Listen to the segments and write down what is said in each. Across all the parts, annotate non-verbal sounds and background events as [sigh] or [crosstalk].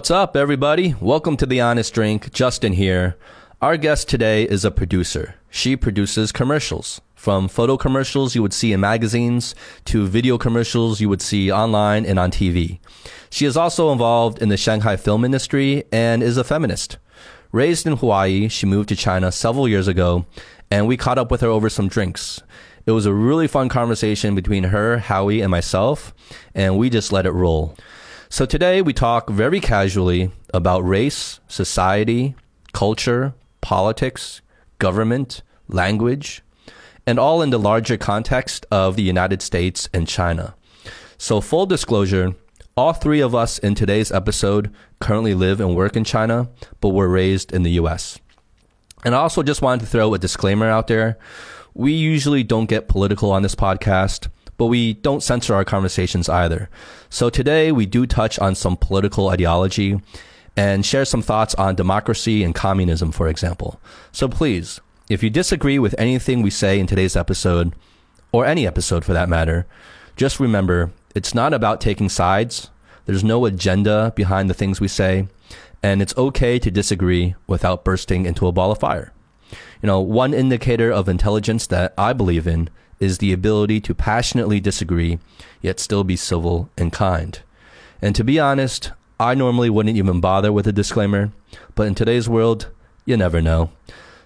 What's up, everybody? Welcome to The Honest Drink. Justin here. Our guest today is a producer. She produces commercials. From photo commercials you would see in magazines to video commercials you would see online and on TV. She is also involved in the Shanghai film industry and is a feminist. Raised in Hawaii, she moved to China several years ago, and we caught up with her over some drinks. It was a really fun conversation between her, Howie, and myself, and we just let it roll. So today we talk very casually about race, society, culture, politics, government, language, and all in the larger context of the United States and China. So full disclosure, all three of us in today's episode currently live and work in China, but were raised in the US. And I also just wanted to throw a disclaimer out there. We usually don't get political on this podcast but we don't censor our conversations either. So today we do touch on some political ideology and share some thoughts on democracy and communism, for example. So please, if you disagree with anything we say in today's episode, or any episode for that matter, just remember it's not about taking sides. There's no agenda behind the things we say, and it's okay to disagree without bursting into a ball of fire. You know, one indicator of intelligence that I believe in is the ability to passionately disagree, yet still be civil and kind. And to be honest, I normally wouldn't even bother with a disclaimer, but in today's world, you never know.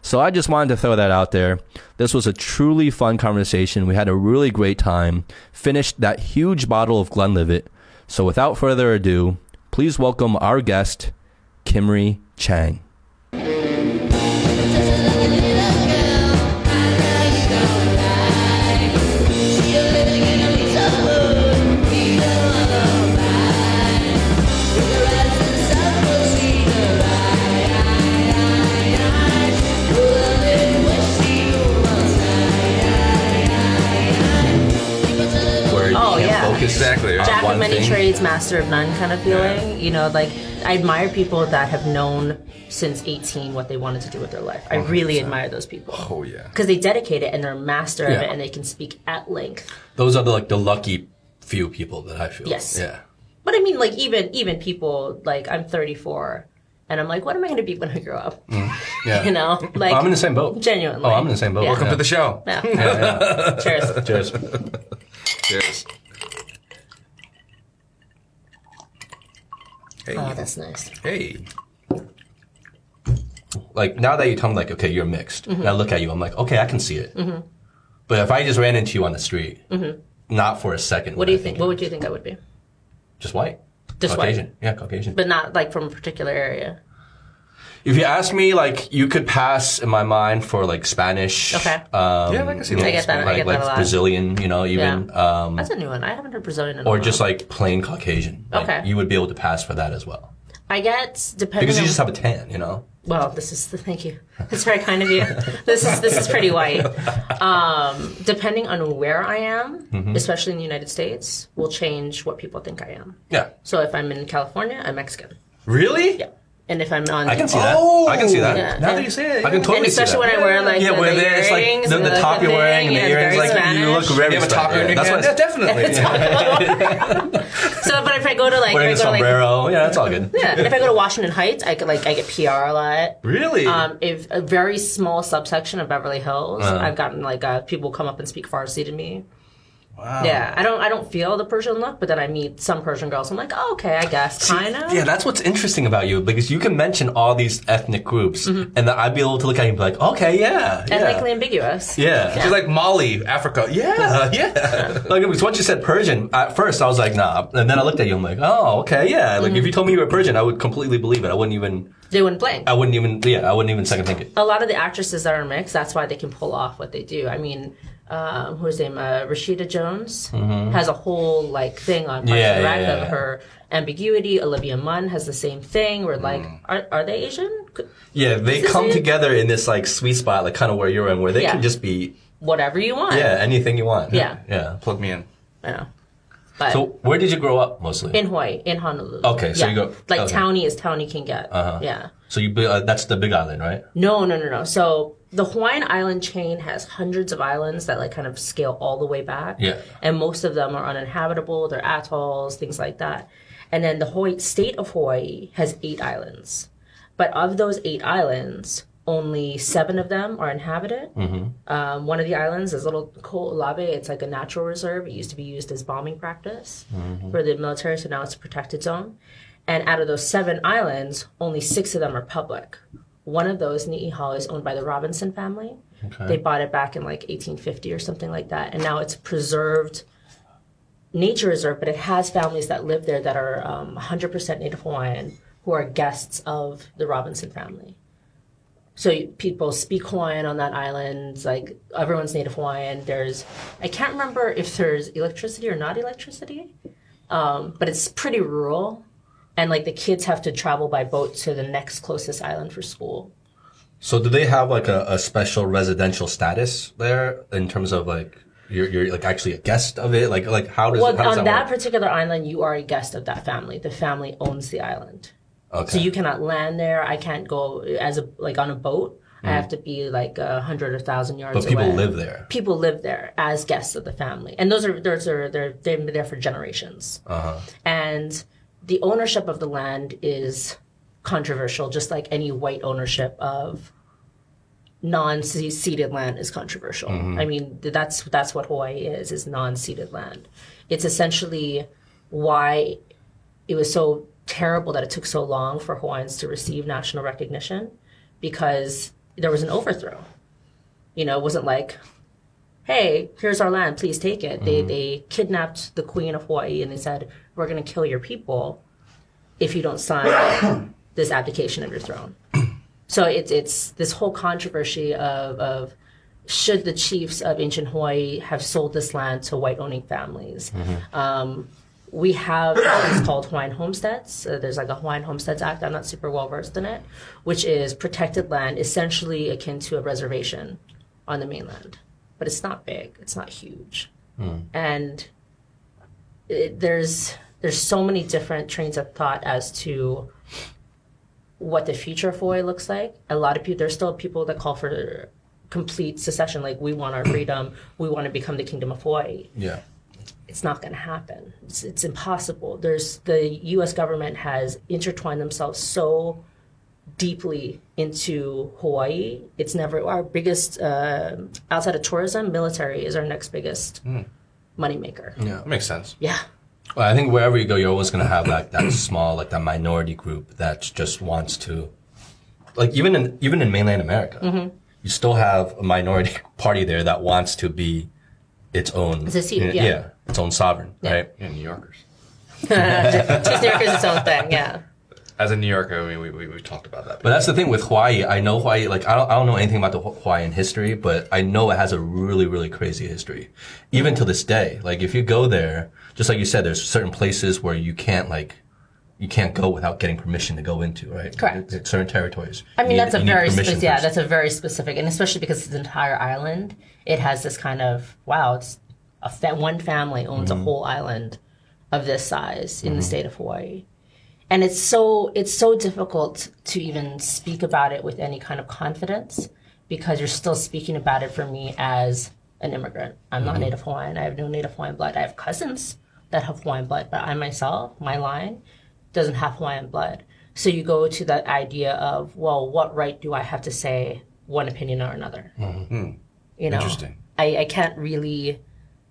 So I just wanted to throw that out there. This was a truly fun conversation. We had a really great time. Finished that huge bottle of Glenlivet. So without further ado, please welcome our guest, Cymri Chang. Of many thing. trades, master of none kind of feeling. You know, like I admire people that have known since 18 what they wanted to do with their life. I really admire those people. Oh yeah. Because they dedicate it and they're master of it and they can speak at length. Those are the, like the lucky few people that I feel. Yes. Yeah. But I mean, like even even people like I'm 34 and I'm like, what am I going to be when I grow up? Mm. [laughs] Yeah. You know, like I'm in the same boat. genuinely. Oh, I'm in the same boat. Yeah. Welcome to the show. Yeah. [laughs] Cheers. Cheers. [laughs] Cheers. Hey. Oh, that's nice. hey. like now that you tell me like okay you're mixed Mm-hmm. and i look at you i'm like okay i can see it but if i just ran into you on the street not for a second Mm-hmm. What do you think? What would you think I would be? just white Just white. caucasian yeah caucasian But not like from a particular area. If you ask me like you could pass in my mind for like spanish Okay. um Yeah, I can see I get that. I like, get like that a lot. brazilian you know even um That's a new one. I haven't heard Brazilian in or while. just like plain caucasian like, Okay. you would be able to pass for that as well I get depending because you on just have a tan you know Well, this is the thank you. That's very kind of you. This is this is pretty white. Um, depending on where I am, Mm-hmm. especially in the United States, will change what people think I am. yeah So if I'm in California, I'm Mexican. really Yeah. And if I'm on, i can see that Oh, i can see that Yeah. Now that you say it, I can totally and see that. Especially when I wear like yeah, the, where the there's like earrings the, and the top you're thing, wearing and the yeah, earrings, very like you look very you have a top Spanish. in That's hand? what Yeah, definitely. [laughs] [laughs] So, but if I go to like, wearing a if I go like yeah, that's all good. yeah, if I go to Washington Heights, I could like I get PR a lot. really? Um, if a very small subsection of Beverly Hills, Uh-huh. I've gotten like uh, people come up and speak Farsi to me. Wow. Yeah, I don't I don't feel the Persian look, but then I meet some Persian girls. I'm like, oh, okay, I guess kind of. Yeah, that's what's interesting about you because you can mention all these ethnic groups, mm-hmm. and then I'd be able to look at you and be like, okay, yeah, yeah, Ethnically ambiguous. yeah. She's like Mali, Africa. Yeah, [laughs] yeah. Like because once you said Persian, at first I was like, nah, and then I looked at you, I'm like, oh, okay, yeah. Like if mm-hmm. you told me you were Persian, I would completely believe it. I wouldn't even, They wouldn't blink. I wouldn't even, yeah, I wouldn't even second think it. A lot of the actresses that are mixed, that's why they can pull off what they do. I mean, um, who's name? Uh, Rashida Jones has a whole like thing on Parks Mm-hmm. Yeah, and Rec yeah, of her ambiguity. Olivia Munn has the same thing. Where like, Mm. are, are they Asian? Yeah, they come is- together in this like sweet spot, like kind of where you're in, where they Yeah. can just be, Whatever you want. yeah, anything you want. Yeah. yeah. Plug me in. Yeah. But So where did you grow up mostly? in Hawaii, in Honolulu. Okay, so Yeah. you go- like okay. towny as towny can get. Uh-huh. Yeah. so you, uh, that's the Big Island, right? No, no, no, no. So the Hawaiian island chain has hundreds of islands that like kind of scale all the way back. Yeah. And most of them are uninhabitable. They're atolls, things like that. And then the Hawaii, state of Hawaii has eight islands. But of those eight islands, only seven of them are inhabited. Um, one of the islands is little Kaho'olawe. It's like a natural reserve. It used to be used as bombing practice for the military, so now it's a protected zone. And out of those seven islands, only six of them are public. One of those, Ni'ihau, is owned by the Robinson family. They bought it back in like 1850 or something like that. And now it's preserved nature reserve, but it has families that live there that are um, 100% Native Hawaiian who are guests of the Robinson family. So you- people speak Hawaiian on that island. Like everyone's Native Hawaiian. There's, I can't remember if there's electricity or not electricity, um, but it's pretty rural. And like the kids have to travel by boat to the next closest island for school. So do they have like a, a special residential status there in terms of like you're, you're like actually a guest of it? Like like how does Well, how does on that, that particular island, you are a guest of that family. The family owns the island. Okay. So you cannot land there. I can't go as a like on a boat. I have to be like a hundred or thousand yards. but people away. live there. People live there as guests of the family, and those are those are they're they've been there for generations. Uh-huh. And the ownership of the land is controversial, just like any white ownership of non-ceded land is controversial. Mm-hmm. I mean, that's that's what Hawaii is is non-ceded land. It's essentially why it was so terrible that it took so long for Hawaiians to receive national recognition because there was an overthrow. You know, it wasn't like, hey, here's our land, please take it. They they kidnapped the Queen of Hawaii and they said, we're going to kill your people if you don't sign [coughs] this abdication of your throne. [coughs] So it's it's this whole controversy of of should the chiefs of ancient Hawaii have sold this land to white owning families? Um, we have things called Hawaiian homesteads. Uh, there's like a Hawaiian Homesteads Act. I'm not super well versed in it, which is protected land, essentially akin to a reservation on the mainland, but it's not big. It's not huge, hmm. and it, there's there's so many different trains of thought as to what the future of Hawaii looks like. A lot of people, there's still people that call for complete secession. Like we want our freedom, we want to become the kingdom of Hawaii. Yeah. It's not going to happen. It's, it's impossible. There's the U.S. government has intertwined themselves so deeply into Hawaii. It's never our biggest uh, outside of tourism. Military is our next biggest moneymaker. Yeah. That makes sense. Yeah. Well, I think wherever you go, you're always gonna have like that small, like that minority group that just wants to, like even in even in mainland America, Mm-hmm. you still have a minority [laughs] party there that wants to be its own, Secede, yeah. its own sovereign, right? Yeah, New Yorkers. [laughs] Choose New Yorkers, its own thing. Yeah. As a New Yorker, I mean, we, we, we talked about that. But that's the thing with Hawaii. I know Hawaii, like, I don't, I don't know anything about the Hawaiian history, but I know it has a really, really crazy history. Even to this day. Like, if you go there, just like you said, there's certain places where you can't, like, you can't go without getting permission to go into, right? Correct. There's certain territories. I mean, need- that's a very specific. Yeah, first. that's a very specific, and especially because it's an entire island, it has this kind of wow. It's a fa- one family owns Mm-hmm. a whole island of this size in the state of Hawaii, and it's so it's so difficult to even speak about it with any kind of confidence because you're still speaking about it for me as an immigrant. I'm Mm-hmm. not Native Hawaiian. I have no Native Hawaiian blood. I have cousins that have Hawaiian blood, but I myself, my line, doesn't have Hawaiian blood. So you go to that idea of, well, what right do I have to say one opinion or another? You know, Interesting. I, I can't really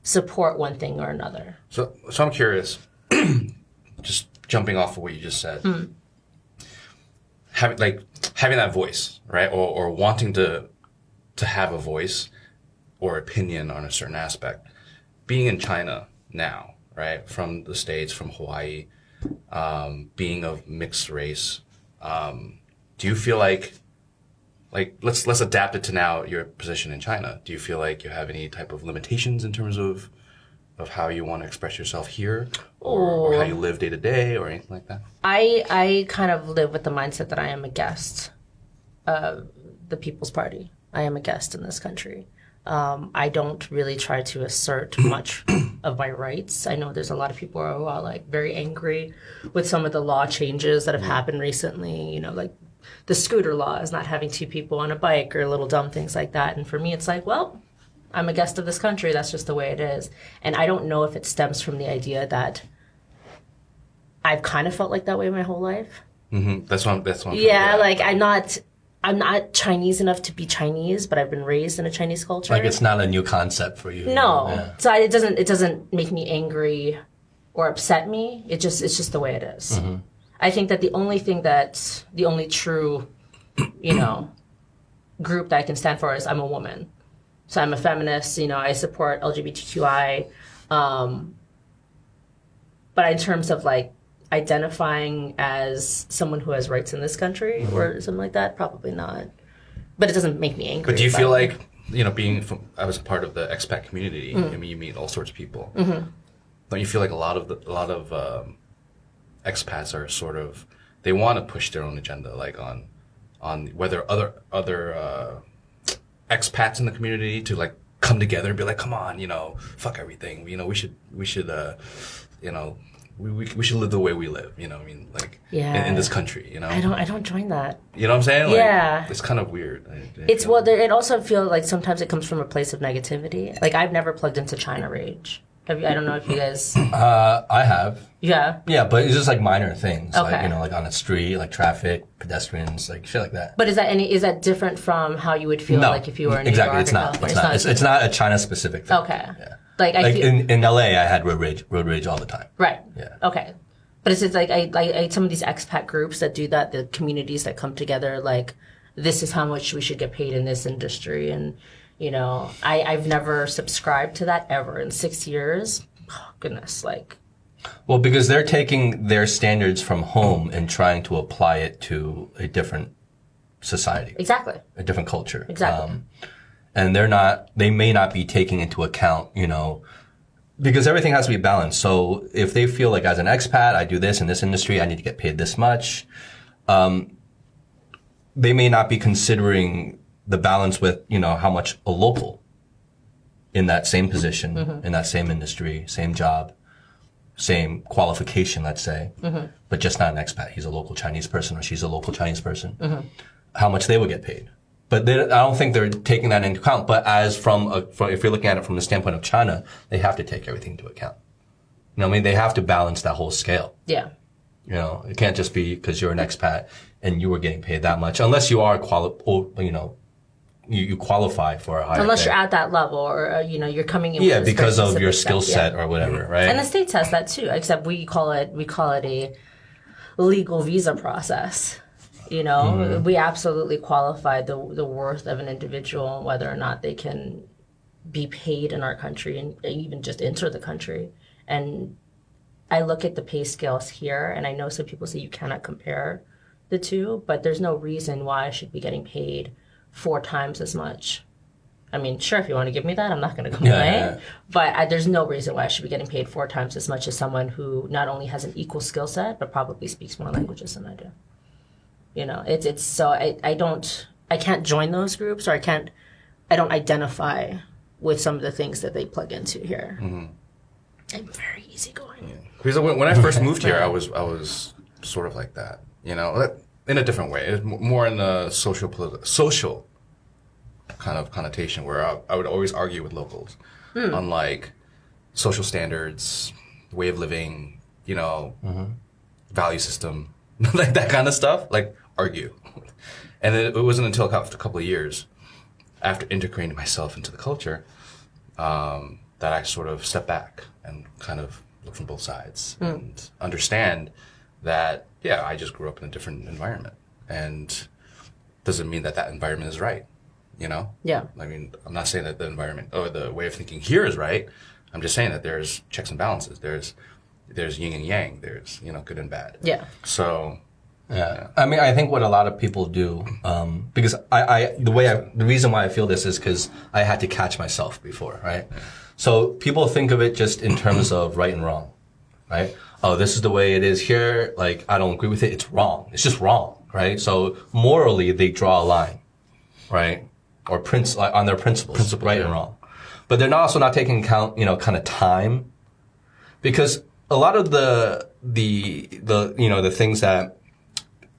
support one thing or another. So, so I'm curious, [clears throat] just jumping off of what you just said, having like having that voice, right, or or wanting to to have a voice or opinion on a certain aspect. Being in China now, right, from the states, from Hawaii, um, being of mixed race, um, do you feel like like let's let's adapt it to now your position in China. Do you feel like you have any type of limitations in terms of of how you want to express yourself here, or, or how you live day to day, or anything like that? I I kind of live with the mindset that I am a guest of the People's Party. I am a guest in this country. Um, I don't really try to assert [coughs] much of my rights. I know there's a lot of people who are like very angry with some of the law changes that have happened recently. You know, like the scooter law is not having two people on a bike or little dumb things like that. And for me, it's like, well, I'm a guest of this country. That's just the way it is. And I don't know if it stems from the idea that I've kind of felt like that way my whole life. Mm-hmm. That's one. That's one. Yeah, like I'm not I'm not Chinese enough to be Chinese, but I've been raised in a Chinese culture. Like it's not a new concept for you. no, Yeah. so I, it doesn't it doesn't make me angry or upset me. It just it's just the way it is. I think that the only thing that the only true, you know, group that I can stand for is I'm a woman. So I'm a feminist. You know, I support LGBTQI. Um, but in terms of like identifying as someone who has rights in this country or something like that, probably not. But it doesn't make me angry. But do you feel it. like you know being from I was a part of the expat community. Mm. I mean, you meet all sorts of people. Mm-hmm. Don't you feel like a lot of the, a lot of um, expats are sort of they want to push their own agenda, like on on whether other other uh, expats in the community to like come together and be like, come on, you know, fuck everything. You know, we should we should uh, you know. We, we, we should live the way we live, you know. I mean, like Yeah. in this country, you know. I don't I don't join that. You know what I'm saying? Like, Yeah. It's kind of weird. I- I It's well, there, it also feels like sometimes it comes from a place of negativity. Like I've never plugged into China Rage. Have you, I don't know if you guys. Uh, I have. Yeah, Yeah, but it's just like minor things, like you know, like on the street, like traffic, pedestrians, like shit like that. but is that any? Is that different from how you would feel like if you were in exactly. New York It's not. It's not. It's, it's not a China specific thing. okay. Yeah. Like I Like feel in, in LA, I had road rage, road rage all the time. right. Yeah. Okay. But it's just like I, I, I some of these expat groups that do that, the communities that come together, like this is how much we should get paid in this industry, and you know, I, I've never subscribed to that ever in six years. Oh, goodness, like Well, because they're taking their standards from home and trying to apply it to a different society, exactly. a different culture. Exactly. and they're not, they may not be taking into account, you know, because everything has to be balanced. So if they feel like as an expat, I do this in this industry, I need to get paid this much, um, they may not be considering the balance with, you know, how much a local in that same position, mm-hmm. in that same industry, same job, same qualification, let's say, mm-hmm. but just not an expat. He's a local Chinese person or she's a local Chinese person. Mm-hmm. How much they would get paid. But they, I don't think they're taking that into account. But as from, a, from, if you're looking at it from the standpoint of China, they have to take everything into account. You know, I mean, they have to balance that whole scale. Yeah. You know, it can't just be because you're an expat and you were getting paid that much, unless you are quali- or, you know, you, you qualify for a higher. Unless pay. you're at that level, or uh, you know, you're coming in. yeah, because of your skill yeah. set or whatever, right? And the states has that too, except we call it we call it a legal visa process. You know, Mm-hmm. we absolutely qualify the the worth of an individual, whether or not they can be paid in our country and even just enter the country. And I look at the pay scales here, and I know some people say you cannot compare the two, but there's no reason why I should be getting paid four times as much. I mean, sure, if you want to give me that, I'm not going to complain. yeah, yeah. But I, there's no reason why I should be getting paid four times as much as someone who not only has an equal skill set, but probably speaks more languages than I do. You know, it's it's so I, I don't I can't join those groups or I can't I don't identify with some of the things that they plug into here. Mm-hmm. I'm very easygoing. Because when, when I first [laughs] moved here, I was I was sort of like that, you know, in a different way, It was m- more in a social politi- social kind of connotation, where I, I would always argue with locals hmm. on like social standards, way of living, you know, mm-hmm. value system, [laughs] like that kind of stuff, like argue. And it, it wasn't until a couple of years after integrating myself into the culture um, that I sort of step back and kind of look from both sides hmm. and understand that yeah, I just grew up in a different environment, and doesn't mean that that environment is right. You know? Yeah. I mean, I'm not saying that the environment or the way of thinking here is right. I'm just saying that there's checks and balances. There's there's yin and yang. There's you know good and bad. Yeah. So Yeah. I mean, I think what a lot of people do, um, because I, I, the way I, the reason why I feel this is because I had to catch myself before, right? So people think of it just in terms of right and wrong, right? Oh, this is the way it is here. Like, I don't agree with it. It's wrong. It's just wrong, right? So morally, they draw a line, right? Or prince, like, on their principles, right and wrong. But they're not also not taking account, you know, kind of time because a lot of the, the, the, you know, the things that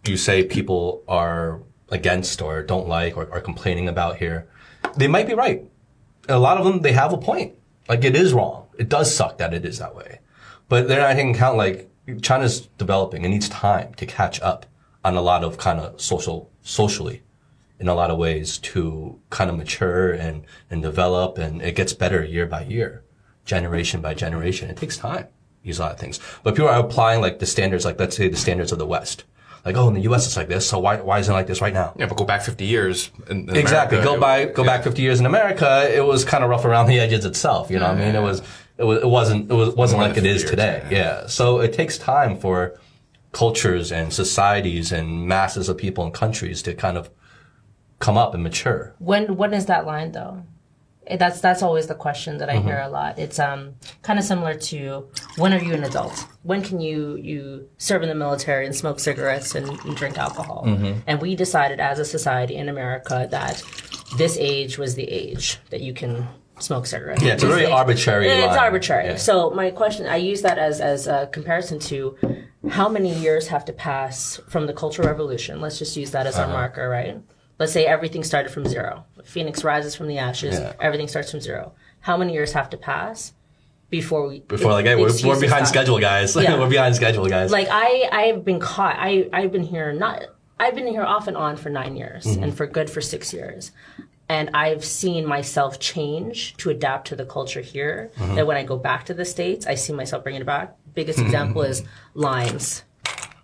you say people are against or don't like or are complaining about here, they might be right. A lot of them, they have a point. Like it is wrong. It does suck that it is that way. But they're not taking account like China's developing. It needs time to catch up on a lot of kind of social, socially, in a lot of ways to kind of mature and and develop, and it gets better year by year, generation by generation. It takes time. These a lot of things, but people are applying like the standards, like let's say the standards of the West. Like, oh, in the U.S. it's like this, so why why isn't it like this right now? Yeah, but go back 50 years. In, in Exactly. America, Go by, go yeah. back 50 years in America. It was kind of rough around the edges itself. You know what I mean? It was, it was, it wasn't, it was, wasn't like it is than is 50 today. years, Yeah. So it takes time for cultures and societies and masses of people and countries to kind of come up and mature. When when is that line though? Eh, That's that's always the question that I hear a lot. It's um kind of similar to when are you an adult? When can you you serve in the military and smoke cigarettes and, and drink alcohol? And we decided as a society in America that this age was the age that you can smoke cigarettes. Yeah, it's a This very age- arbitrary It's line. arbitrary. Yeah. So my question, I use that as as a comparison to how many years have to pass from the Cultural Revolution. Let's just use that as Uh-huh. our marker, right? Let's say everything started from zero. Phoenix rises from the ashes. Yeah. Everything starts from zero. How many years have to pass before we before like hey, we're, we're behind stop? schedule, guys. [laughs] Yeah. we're behind schedule, guys. Like I, I've been caught. I, I've been here not. I've been here off and on for nine years, Mm-hmm. and for good for six years. And I've seen myself change to adapt to the culture here. Mm-hmm. That when I go back to the states, I see myself bringing it back. Biggest example is lines.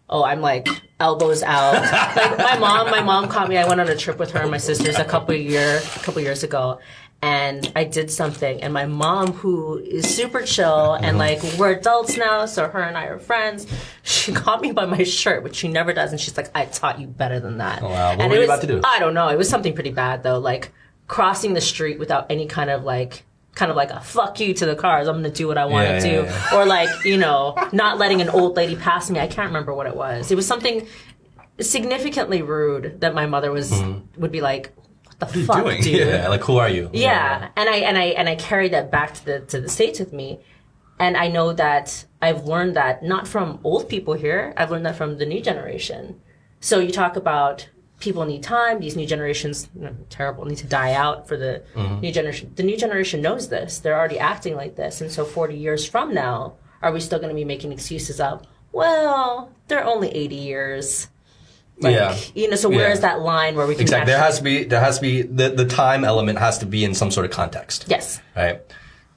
Oh, I'm like elbows out. like my mom, my mom caught me. I went on a trip with her and my sisters a couple year, a couple years ago, and I did something. And my mom, who is super chill and uh-huh. like we're adults now, so her and I are friends. She caught me by my shirt, which she never does, and she's like, "I taught you better than that." Oh, wow. What and were it you was, about to do? I don't know. It was something pretty bad though, like crossing the street without any kind of like. Kind of like a fuck you to the cars. I'm gonna do what I want to Yeah, do, yeah, yeah. or like you know, not letting an old lady pass me. I can't remember what it was. It was something significantly rude that my mother was mm-hmm. would be like, "What the fuck, doing?" [laughs] dude?" yeah, like who are you? Yeah, and I and I and I carried that back to the to the states with me, and I know that I've learned that not from old people here. I've learned that from the new generation. So you talk about people need time. These new generations, terrible, need to die out for the mm-hmm. new generation. The new generation knows this. They're already acting like this, and so forty years from now, are we still going to be making excuses of? Well, they're only eighty years. Like, Yeah. You know, so where Yeah. is that line where we can Exactly. There has to be, there has to be, the, the time element has to be in some sort of context. Yes. right?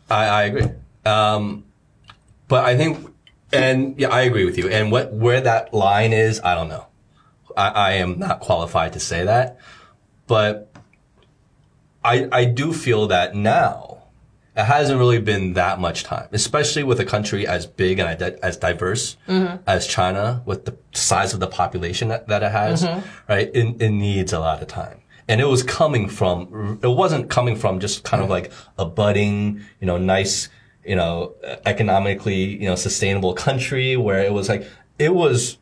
I, I agree. Um, but I think, and yeah, I agree with you. And what where that line is, I don't know. I, I am not qualified to say that, but I I do feel that now it hasn't really been that much time, especially with a country as big and as diverse mm-hmm. as China, with the size of the population that, that it has, mm-hmm. right? It, it needs a lot of time. And it was coming from, it wasn't coming from just kind of mm-hmm. like a budding, you know, nice, you know, economically, you know, sustainable country where it was like, it was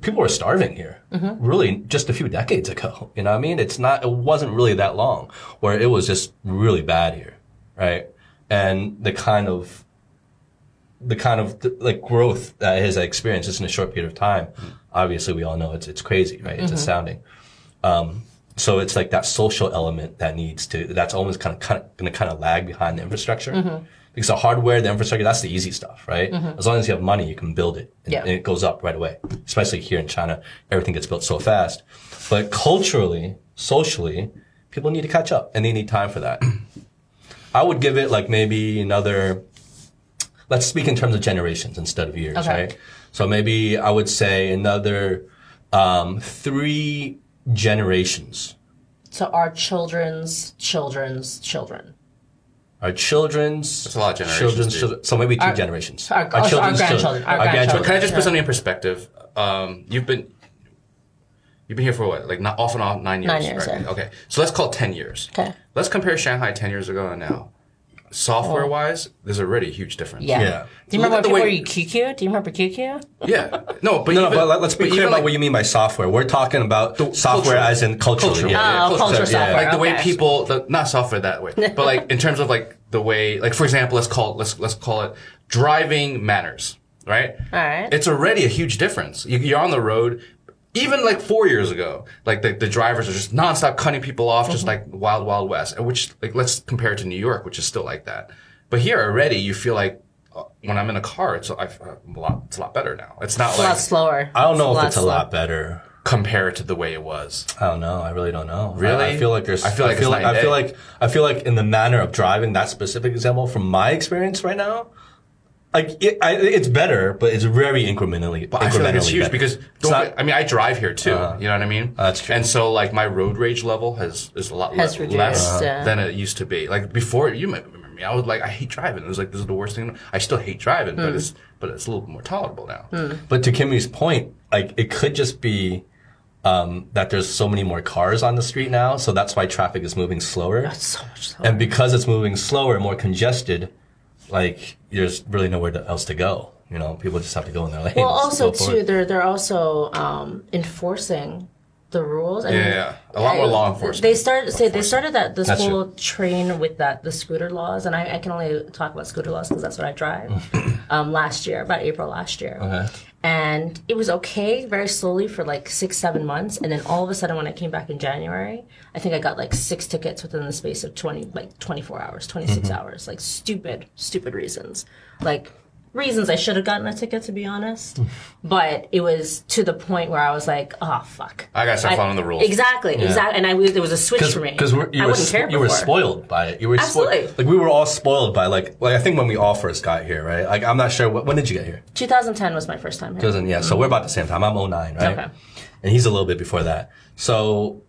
people were starving here really just a few decades ago you know what i mean? It's not it wasn't really that long where it was just really bad here right? And the kind of the kind of like growth that has experienced just in a short period of time obviously we all know it's it's crazy right? It's mm-hmm. astounding. Um, so it's like that social element that needs to that's almost kind of, kind of going to kind of lag behind the infrastructure. Mm-hmm. Because the hardware the infrastructure that's the easy stuff right? Mm-hmm. As long as you have money you can build it and, Yeah. and it goes up right away especially here in china. Everything gets built so fast. But culturally socially people need to catch up and they need time for that i would give it like maybe another let's speak in terms of generations instead of years Okay. right so maybe i would say another um, three generations So our children's children's children. Our children's. That's a lot of generations, Children's children. So maybe two Our- generations. our- oh, so our grandchildren, our grandchildren. Can I just Yeah. put something in perspective? Um, you've been you've been here for what? Like not off and on nine years. Nine years, right? yeah. Okay, so let's call it ten years. Okay. Let's compare Shanghai ten years ago and now. Software wise, there's already a huge difference. Yeah. Yeah. Do you remember Look at the when way- people were QQ? Do you remember QQ? Yeah. No, but No, no, even- but let- let's be but clear even about like- what you mean by software. We're talking about software cultural. as in culturally. Cultural. Yeah. Oh, culture yeah. software. like the way okay. people the, not software that way but like in terms of like the way like for example let's call let's let's call it driving manners right All right. it's already a huge difference you, you're on the road even like four years ago like the, the drivers are just nonstop cutting people off just mm-hmm. like wild wild west and which like let's compare it to new york which is still like that but here already you feel like uh, when I'm in a car, it's uh, I, uh, a lot. It's a lot better now. It's not It's a lot slower. I don't know if lot it's a lot better. compared to the way it was. I don't know. I really don't know. Really? I, I feel like there's. I feel like I feel like, I feel like I feel like in the manner of driving that specific example from my experience right now, like it, I, it's better, but it's very incrementally. I feel like it's huge better. because It's don't not- I mean I drive here too. you know what I mean? That's true. And so like my road rage level has is a lot Has le- reduced, less yeah. than it used to be. Like before, you might remember me. I was like I hate driving. It was like this is the worst thing. I still hate driving, Hmm. but it's but it's a little more tolerable now. But to Kimmy's point, like it could just be um, that there's so many more cars on the street now, so that's why traffic is moving slower. It's so much slower. And because it's moving slower, more congested, like there's really nowhere else to go. You know, people just have to go in their [laughs] lanes. well, also too, they're they're also um, enforcing the rules. I Yeah, mean, yeah. A lot more I- law enforcement. They started say they started that this That's whole train with that the scooter laws, and I, I can only talk about scooter laws because that's what I drive. [laughs] um, last year, about April last year, Okay. And it was okay very slowly for like six seven months, and then all of a sudden when I came back in January, I think I got like six tickets within the space of twenty like twenty four hours, 26 Mm-hmm. hours, like stupid stupid reasons, like. Reasons I should have gotten a ticket to be honest, but it was to the point where I was like, "Oh fuck!" I gotta start following the rules. Exactly, exactly. And I was- there was a switch for me. Because you I were wouldn't care you were before. spoiled by it. You were Absolutely. spoiled. Like we were all spoiled by like like I think when we all first got here, right? Like I'm not sure what, when did you get here? 2010 was my first time here. Doesn't yeah. So we're about the same time. I'm 09, right? Okay. And he's a little bit before that. So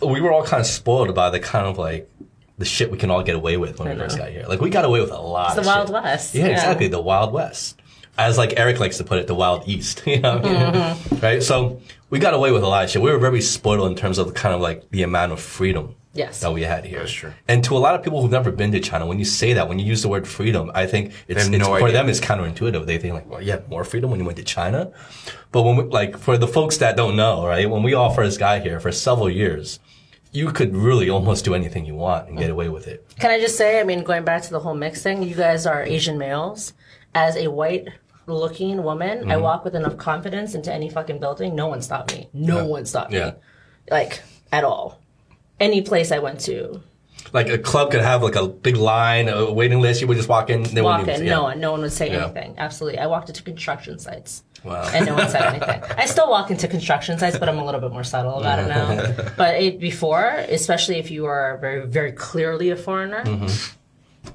we were all kind of spoiled by the kind of like the shit we can all get away with when we know. first got here. Like we got away with a lot. It's the of Wild shit. West. Yeah, Yeah. exactly. The Wild West. As like Aric likes to put it, the Wild East. [laughs] You know, what I mean? Mm-hmm. right? So we got away with a lot of shit. We were very spoiled in terms of kind of like the amount of freedom Yes. that we had here. That's true. And to a lot of people who've never been to China, when you say that, when you use the word freedom, I think it's, have it's no for them it's counterintuitive. They think like, well, you had more freedom when you went to China. But when we, like for the folks that don't know, right? When we all first got here for several years, you could really almost do anything you want and get away with it. Can I just say, I mean, going back to the whole mix thing, you guys are Asian males. As a white looking woman, Mm-hmm. I walk with enough confidence into any fucking building. No one stopped me. No one stopped Yeah. me. Like, at all. Any place I went to, Like a club could have like a big line, a waiting list. You would just walk in. They walk in, even- no one, no one would say Yeah. anything. Absolutely. I walked into construction sites. Wow. and no one said anything. [laughs] I still walk into construction sites, but I'm a little bit more subtle about it now. [laughs] But it, before, especially if you are very, very clearly a foreigner,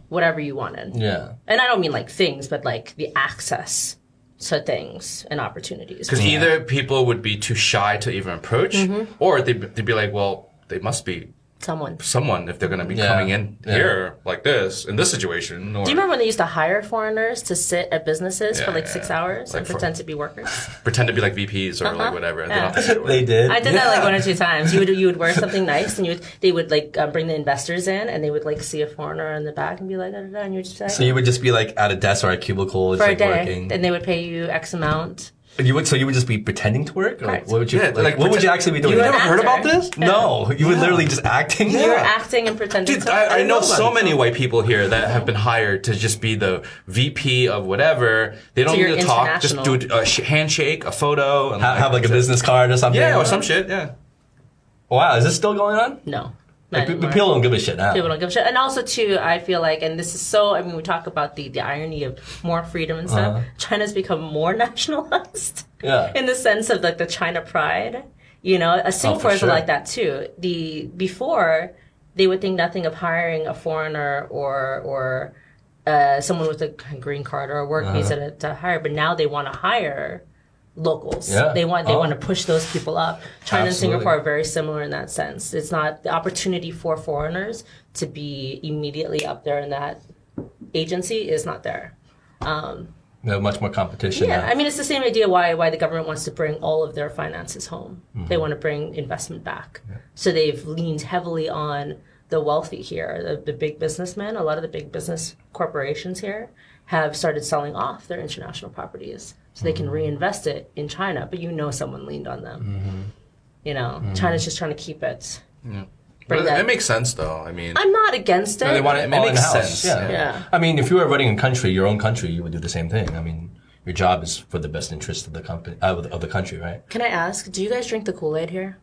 whatever you wanted. Yeah. And I don't mean like things, but like the access to things and opportunities. Because either people would be too shy to even approach, Mm-hmm. or they'd, they'd be like, well, they must be Someone. someone if they're going to be Yeah. coming in Yeah. here like this in this situation. Or Do you remember when they used to hire foreigners to sit at businesses for like yeah, six hours Like and for- pretend to be workers? pretend to be like VPs or like whatever. and They don't have to do it. They did. I did that like one or two times. You would you would wear [laughs] something nice, and you would, they would like um, bring the investors in, and they would like see a foreigner in the back and be like, da, da, da, and you would just be like, So you would just be like at a desk or a cubicle, just for a like day, working. and they would pay you X amount. You would so you would just be pretending to work, or Correct. what would you Yeah, like, like what would you actually be doing? You You never heard about actor. this? No, you were literally just acting. You were acting and pretending. to I, I know know so about many white people here that have been hired to just be the VP of whatever. They don't So need to talk. Just do a sh- handshake, a photo, and have, have like a business card or something. Yeah, or some shit. Yeah. Wow, is this still going on? no. Like, pe- anymore. people don't give a shit now. People don't give a shit. And also, too, I feel like, and this is so, I mean, we talk about the, the irony of more freedom and stuff. Uh-huh. China's become more [laughs] nationalized Yeah. in the sense of like the China pride. You know, a Singapore is sure. like that too. The before they would think nothing of hiring a foreigner or or uh, someone with a green card or a work Uh-huh. visa to, to hire, but now they want to hire locals. Yeah. They want they Oh. want to push those people up. China and Singapore are very similar in that sense. It's not the opportunity for foreigners to be immediately up there in that agency is not there. Um, they have much more competition. Yeah, now. I mean it's the same idea why why the government wants to bring all of their finances home. Mm-hmm. They want to bring investment back. So they've leaned heavily on the wealthy here, the, the big businessmen. A lot of the big business corporations here have started selling off their international properties so they can mm-hmm. reinvest it in China. But you know someone leaned on them. Mm-hmm. You know, mm-hmm. China's just trying to keep it. But it, that- it makes sense, though. I mean, I'm not against it. they want it. It All makes in-house, sense. Yeah. Yeah. I mean, if you were running a country, your own country, you would do the same thing. I mean, your job is for the best interest of the company, uh, of the- country, right? Can I ask, do you guys drink the Kool Aid here?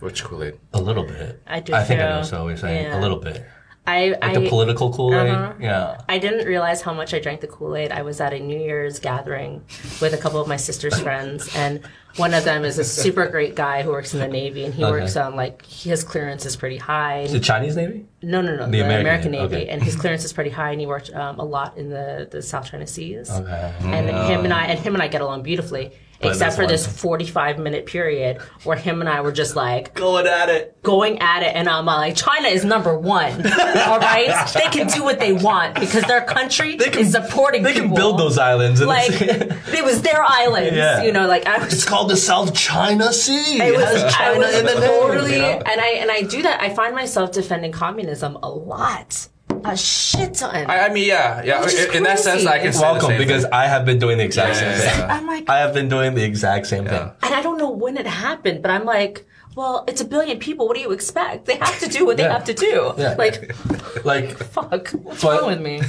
Which Kool Aid? A little bit. I do I think I know. So we're saying Yeah. a little bit. I, Like I the political Kool Aid. Uh-huh. Yeah. I didn't realize how much I drank the Kool Aid. I was at a New Year's gathering with a couple of my sister's [laughs] friends, and one of them is a super great guy who works in the Navy, and he works on like his clearance is pretty high. The Chinese Navy? No, no, no, the, American American, Navy, okay. and his [laughs] clearance is pretty high, and he worked um, a lot in the, the South China Seas. Okay. And him and I and him and I get along beautifully, But except for one- this forty-five minute period where him and I were just like Going at it. going at it, and I'm like, China is number one. [laughs] All right, they can do what they want because their country can- is supporting. They can build those islands. And Like [laughs] it was their islands, Yeah. you know. Like I was it's called the South China Sea. it was, has I China was in the name, totally, you know? and I and I do that. I find myself defending communism a lot, a shit ton. I, I mean, yeah, yeah. Which is In, in that sense, I can crazy. say the Welcome, same because thing. I have been doing the exact Yeah, same yeah, thing. yeah. I'm like, I have been doing the exact same thing. and I don't know when it happened, but I'm like, well, it's a billion people. What do you expect? They have to do what they Yeah. have to do. Yeah. [laughs] Like, [laughs] Like, fuck, what's But- wrong with me?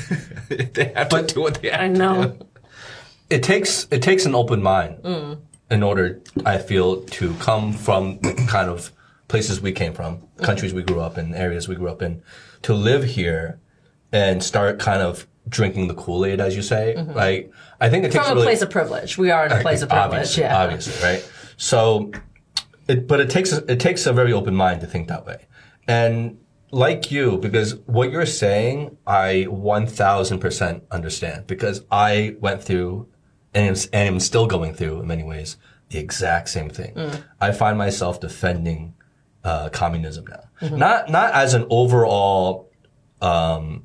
[laughs] they have to do what they have I know. it takes it takes an open mind Mm. in order, I feel, to come from the kind of places we came from, Mm-hmm. countries we grew up in, areas we grew up in, to live here and start kind of drinking the Kool Aid, as you say. Like, I think it takes Mm-hmm. From a really, place of privilege. We are in a place of privilege. obviously, yeah. obviously, right? So, it, but it takes it takes a very open mind to think that way, and like you, because what you're saying, I one thousand percent understand because I went through and am, and am still going through in many ways the exact same thing. I find myself defending uh, communism now, not not as an overall um,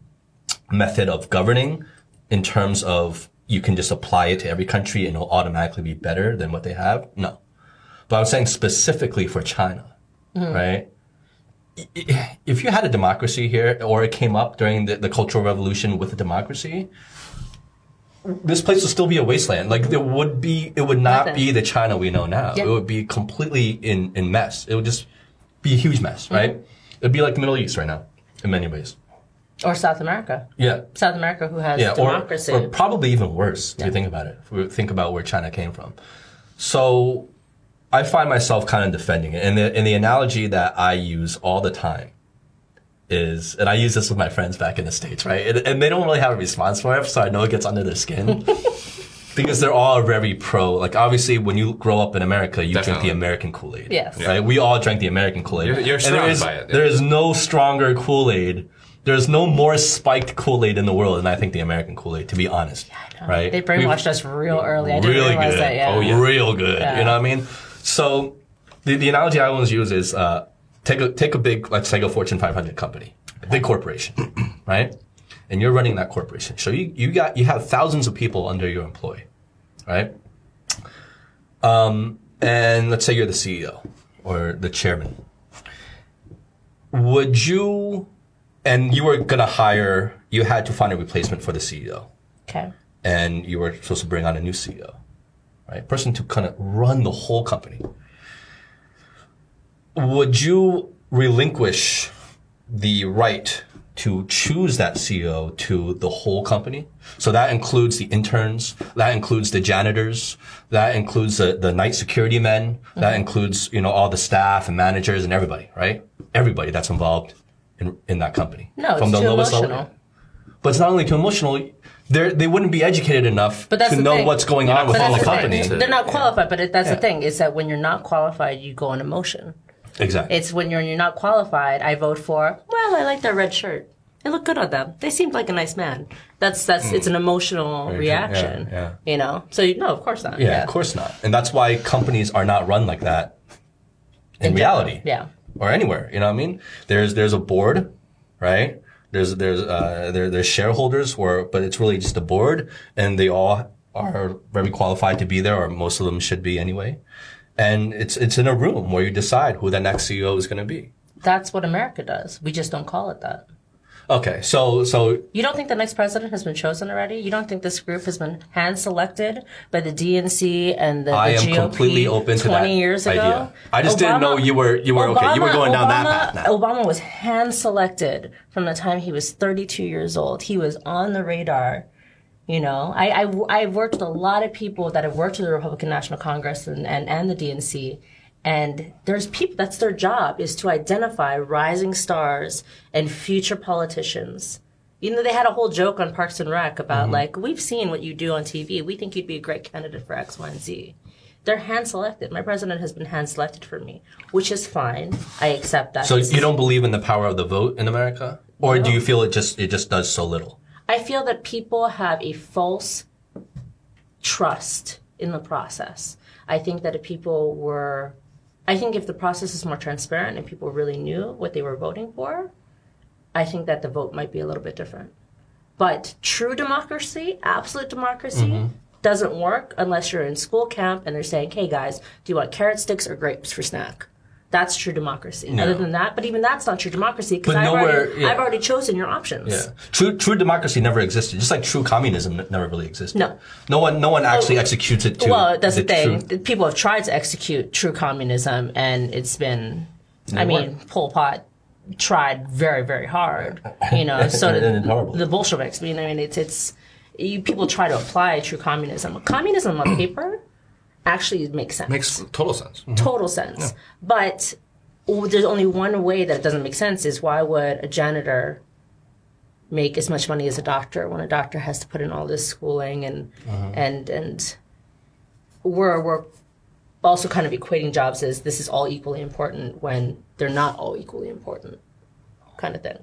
method of governing in terms of you can just apply it to every country and it'll automatically be better than what they have. No. But I'm saying specifically for China, right? I- I- If you had a democracy here or it came up during the, the Cultural Revolution with a democracy, this place would still be a wasteland. Like there would be, it would not Nothing. be the China we know now. Yeah. It would be completely in, in mess. It would just be a huge mess, right? It'd be like the Middle East right now in many ways. Or South America. Yeah. South America, who has Yeah, or, democracy. or probably even worse if you think about it. If we think about where China came from. So I find myself kind of defending it. And the, and the analogy that I use all the time is, and I use this with my friends back in the States, right? And, and they don't really have a response for it, so I know it gets under their skin. [laughs] because they're all very pro. Like, obviously, when you grow up in America, you drink the American Kool Aid. Yes. Right? We all drank the American Kool Aid. You're- you're And surrounded is- by it, yeah. There is no stronger Kool Aid. There's no more spiked Kool Aid in the world than I think the American Kool Aid, to be honest. yeah, Right? they brainwashed us real early. I didn't really realize good. that. Yeah. Oh, yeah. Real good. Yeah. You know what I mean? So the, the analogy I always use is uh, take a take a big let's say a Fortune 500 company, a big corporation, [clears throat] right? And you're running that corporation. So you you got you have thousands of people under your employ, right? Um, and let's say you're the CEO or the chairman. Would you, and you were gonna hire, you had to find a replacement for the CEO Okay. and you were supposed to bring on a new CEO, right? Person to kind of run the whole company. Would you relinquish the right to choose that CEO to the whole company? So that includes the interns, that includes the janitors, that includes the, the night security men, that mm-hmm. includes, you know, all the staff and managers and everybody, right? Everybody that's involved in, in that company. No, it's too emotional. But it's not only too emotional. They're, they wouldn't be educated enough But to know thing. what's going on with But all the the company. thing. They're not qualified, but it, that's the thing is that when you're not qualified, you go on emotion. Exactly. It's when you're you're not qualified. I vote for. Well, I like that red shirt. It looked good on them. They seemed like a nice man. That's that's it's an emotional true. reaction. Yeah, You know. So you, no, of course not. yeah, of course not. And that's why companies are not run like that in, In general, reality. yeah. Or anywhere. You know what I mean? There's there's a board, right? There's there's uh there there's shareholders where but it's really just a board and they all are very qualified to be there or most of them should be anyway. And it's it's in a room where you decide who the next CEO is going to be. That's what America does. We just don't call it that. Okay, so so You don't think the next president has been chosen already? You don't think this group has been hand selected by the DNC and the, the I am GOP completely open to 20 that years ago? I just didn't know you were- you were- okay, you were going down that path now. Obama was hand selected from the time he was 32 years old. He was on the radar. You know, I, I, I've worked with a lot of people that have worked with the Republican National Congress and, and, and the DNC, And there's people, that's their job, is to identify rising stars and future politicians. You know, they had a whole joke on Parks and Rec about mm-hmm. like, we've seen what you do on TV. We think you'd be a great candidate for X, Y, and Z. They're hand selected. My president has been hand selected for me, which is fine. I accept that. So you don't believe in the power of the vote in America, or do you feel it just it just does so little? I feel that people have a false trust in the process. I think that if people were, I think if the process is more transparent and people really knew what they were voting for, I think that the vote might be a little bit different. But true democracy, absolute democracy, mm-hmm. doesn't work unless you're in school camp and they're saying, hey guys, do you want carrot sticks or grapes for snack? That's true democracy. No. Other than that, but even that's not true democracy because I've, already, yeah. I've already chosen your options. Yeah. True true democracy never existed. Just like true communism never really existed. No. No one no one oh, actually executes it to Well, that's the, thing. true- People have tried to execute true communism, and it's been. I mean, Pol Pot tried very, very hard. [laughs] You know, so did the Bolsheviks. I mean, I mean, it's it's you, people try to apply true communism. Communism on paper actually it makes sense. Makes total sense. Mm-hmm. total sense. But oh, there's only one way that it doesn't make sense is why would a janitor make as much money as a doctor when a doctor has to put in all this schooling and uh-huh. and and we're we're also kind of equating jobs as this is all equally important when they're not all equally important kind of thing.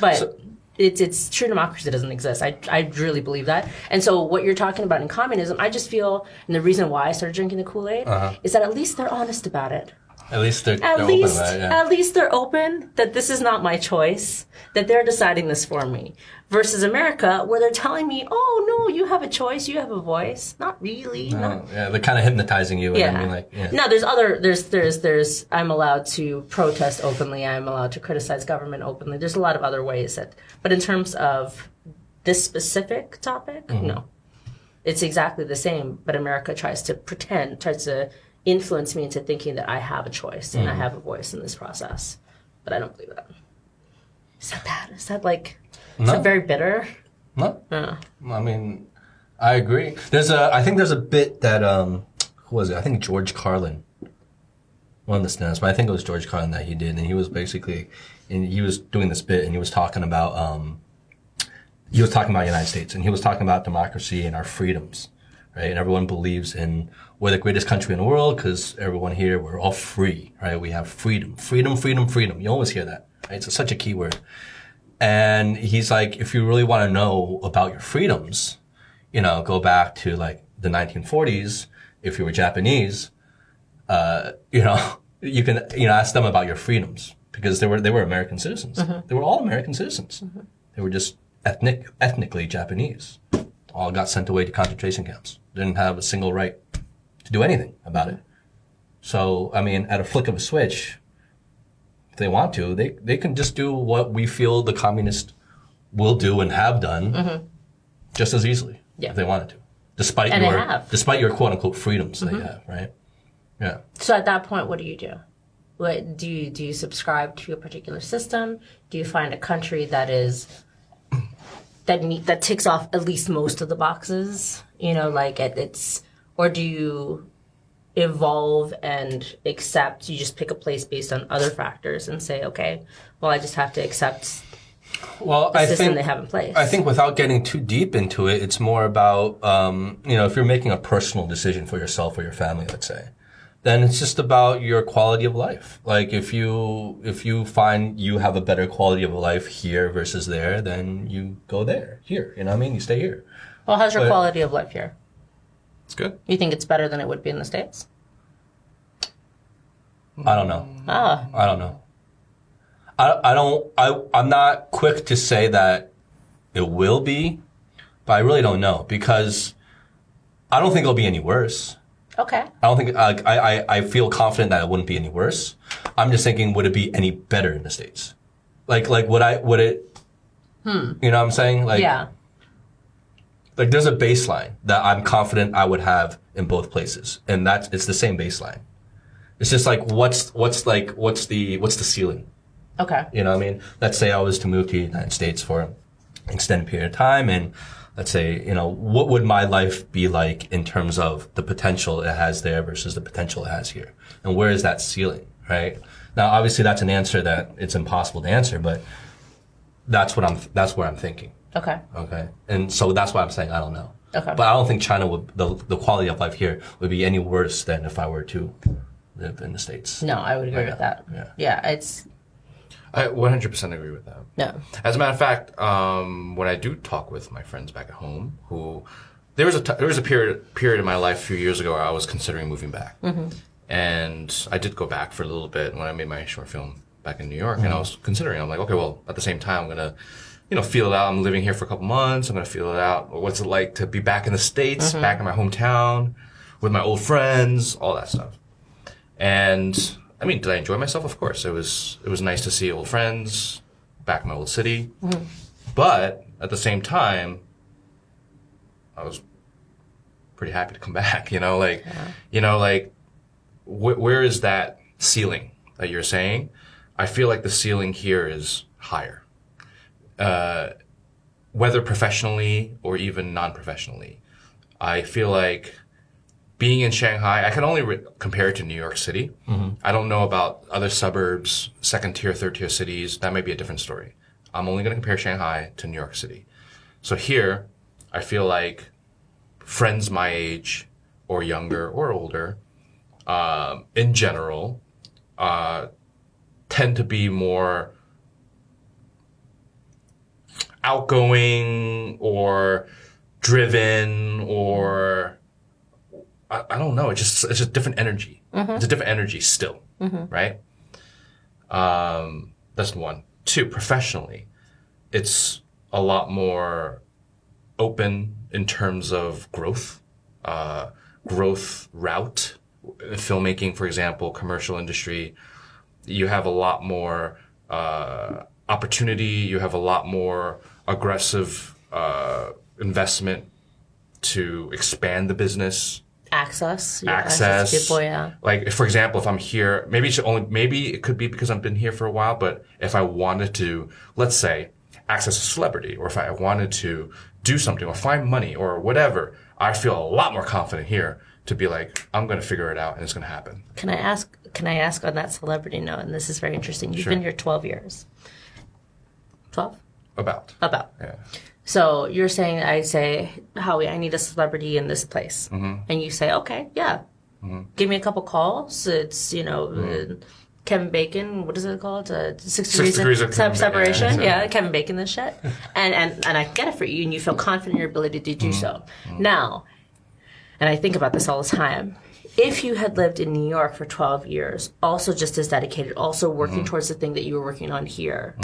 But it's it's true democracy doesn't exist. I I really believe that. And so what you're talking about in communism, I just feel and the reason why I started drinking the Kool-Aid uh-huh. is that at least they're honest about it. At least they're, At they're least, open it. Yeah. at least they're open that this is not my choice, that they're deciding this for me. Versus America, where they're telling me, "Oh no, you have a choice, you have a voice." Not really. not, yeah, they're kind of hypnotizing you yeah. then being like, yeah. No, there's other. There's there's there's. I'm allowed to protest openly. I'm allowed to criticize government openly. There's a lot of other ways that. But in terms of this specific topic, Mm-hmm. no, it's exactly the same. But America tries to pretend, tries to influence me into thinking that I have a choice and I Mm-hmm. have a voice in this process. But I don't believe that. Is that bad? Is that like? Is No. that very bitter? No. I mean, I agree. There's a, I think there's a bit that, um, who was it? I think George Carlin, one of the stand but I think it was George Carlin that he did, and he was basically, and he was doing this bit, and he was talking about, um, he was talking about the United States, and he was talking about democracy and our freedoms, right? And everyone believes in we're the greatest country in the world because everyone here we're all free, right? We have freedom, freedom, freedom, freedom. You always hear that, right? It's such a key word. And he's like, if you really want to know about your freedoms, you know, go back to like the 1940s. If you were Japanese, uh, you know, [laughs] you can, you know, ask them about your freedoms because they were, they were American citizens. They were all American citizens. They were just ethnic, ethnically Japanese. All got sent away to concentration camps. Didn't have a single right to do anything about it. So, I mean, at a flick of a switch, if they want to, they, they can just do what we feel the communists will do and have done just as easily Yeah. if they wanted to, despite And your have. Mm-hmm. despite your quote unquote freedoms that you have, right? Yeah. So at that point, what do you do? What do you do? You subscribe to a particular system? Do you find a country that is that meet that ticks off at least most of the boxes? You know, like it, it's or do you evolve and accept? You just pick a place based on other factors and say, okay, well, I just have to accept Well, the I system think they have in place. I think without getting too deep into it, it's more about um, you know if you're making a personal decision for yourself or your family, let's say, then it's just about your quality of life. Like if you if you find you have a better quality of life here versus there, then you go there. Here, you know what I mean? You stay here. well, how's your but- quality of life here? It's good. You think it's better than it would be in the states? I don't know. Ah, I don't know. I, I don't, I, I'm not quick to say that it will be, but I really don't know because I don't think it'll be any worse. okay. I don't think, I, I, I feel confident that it wouldn't be any worse. I'm just thinking, would it be any better in the States? Like, like, would I, would it, hmm. you know what I'm saying? Like, Yeah. Like there's a baseline that I'm confident I would have in both places. And that's, it's the same baseline. It's just like, what's, what's like, what's the, what's the ceiling? Okay. You know what I mean? Let's say I was to move to the United States for an extended period of time and let's say, you know, what would my life be like in terms of the potential it has there versus the potential it has here? And where is that ceiling, right? Now, obviously that's an answer that it's impossible to answer, but that's what I'm, that's where I'm thinking. Okay. Okay. And so that's why I'm saying I don't know. Okay. But I don't think China would, the, the quality of life here would be any worse than if I were to live in the States. No, I would agree Yeah, with that. yeah. Yeah, it's I 100% agree with that. no. As a matter of fact, um, when I do talk with my friends back at home, who there was a t- there was a period period in my life a few years ago where I was considering moving back, and I did go back for a little bit when I made my short film back in New York, and I was considering. I'm like, okay, well, at the same time, I'm gonna, you know, feel it out. I'm living here for a couple months. I'm gonna feel it out. What's it like to be back in the states, mm-hmm. back in my hometown, with my old friends, all that stuff. And I mean, did I enjoy myself? Of course. It was it was nice to see old friends back in my old city. Mm-hmm. But at the same time, I was pretty happy to come [laughs] back. You know, like you know, like wh- where is that ceiling that you're saying? I feel like the ceiling here is higher, uh, whether professionally or even non-professionally. I feel like being in Shanghai, I can only re- compare it to New York City. I don't know about other suburbs, second tier, third tier cities. That may be a different story. I'm only going to compare Shanghai to New York City. So here, I feel like friends my age or younger or older, um, in general, uh, tend to be more outgoing or driven or I, I don't know. It's just it's just different energy. It's a different energy still, right? Um, that's one. Two, professionally, it's a lot more open in terms of growth, uh, growth route. Filmmaking, for example, commercial industry, you have a lot more uh, opportunity. You have a lot more aggressive uh, investment to expand the business Access. yeah, access. people, yeah. Like for example, if I'm here, maybe it's only maybe it could be because I've been here for a while. But if I wanted to, let's say, access a celebrity, or if I wanted to do something or find money or whatever, I feel a lot more confident here to be like, I'm going to figure it out and it's going to happen. Can I ask? Can I ask on that celebrity note? And this is very interesting. You've Sure. been here twelve years. Twelve. About About. yeah. So you're saying I say, Howie, I need a celebrity in this place, Mm-hmm. and you say, okay, yeah, give me a couple calls. It's you know. Mm-hmm. Uh, Kevin Bacon, what is it called? Uh, six, Six degrees of se- Kevin Bacon, separation. yeah. Kevin Bacon, this shit, [laughs] and and and I get it for you, and you feel confident in your ability to do Mm-hmm. so. Now, and I think about this all the time. If you had lived in New York for 12 years, also just as dedicated, also working Mm-hmm. towards the thing that you were working on here,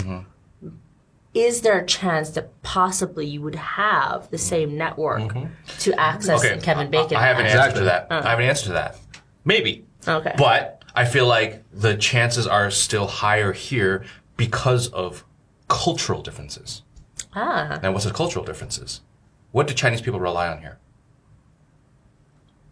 is there a chance that possibly you would have the same network to access Mm-hmm. Okay, Kevin Bacon? I, I have an answer to that. I have an answer to that. Maybe. Okay. But I feel like the chances are still higher here because of cultural differences. ah, And what's the cultural differences? What do Chinese people rely on here?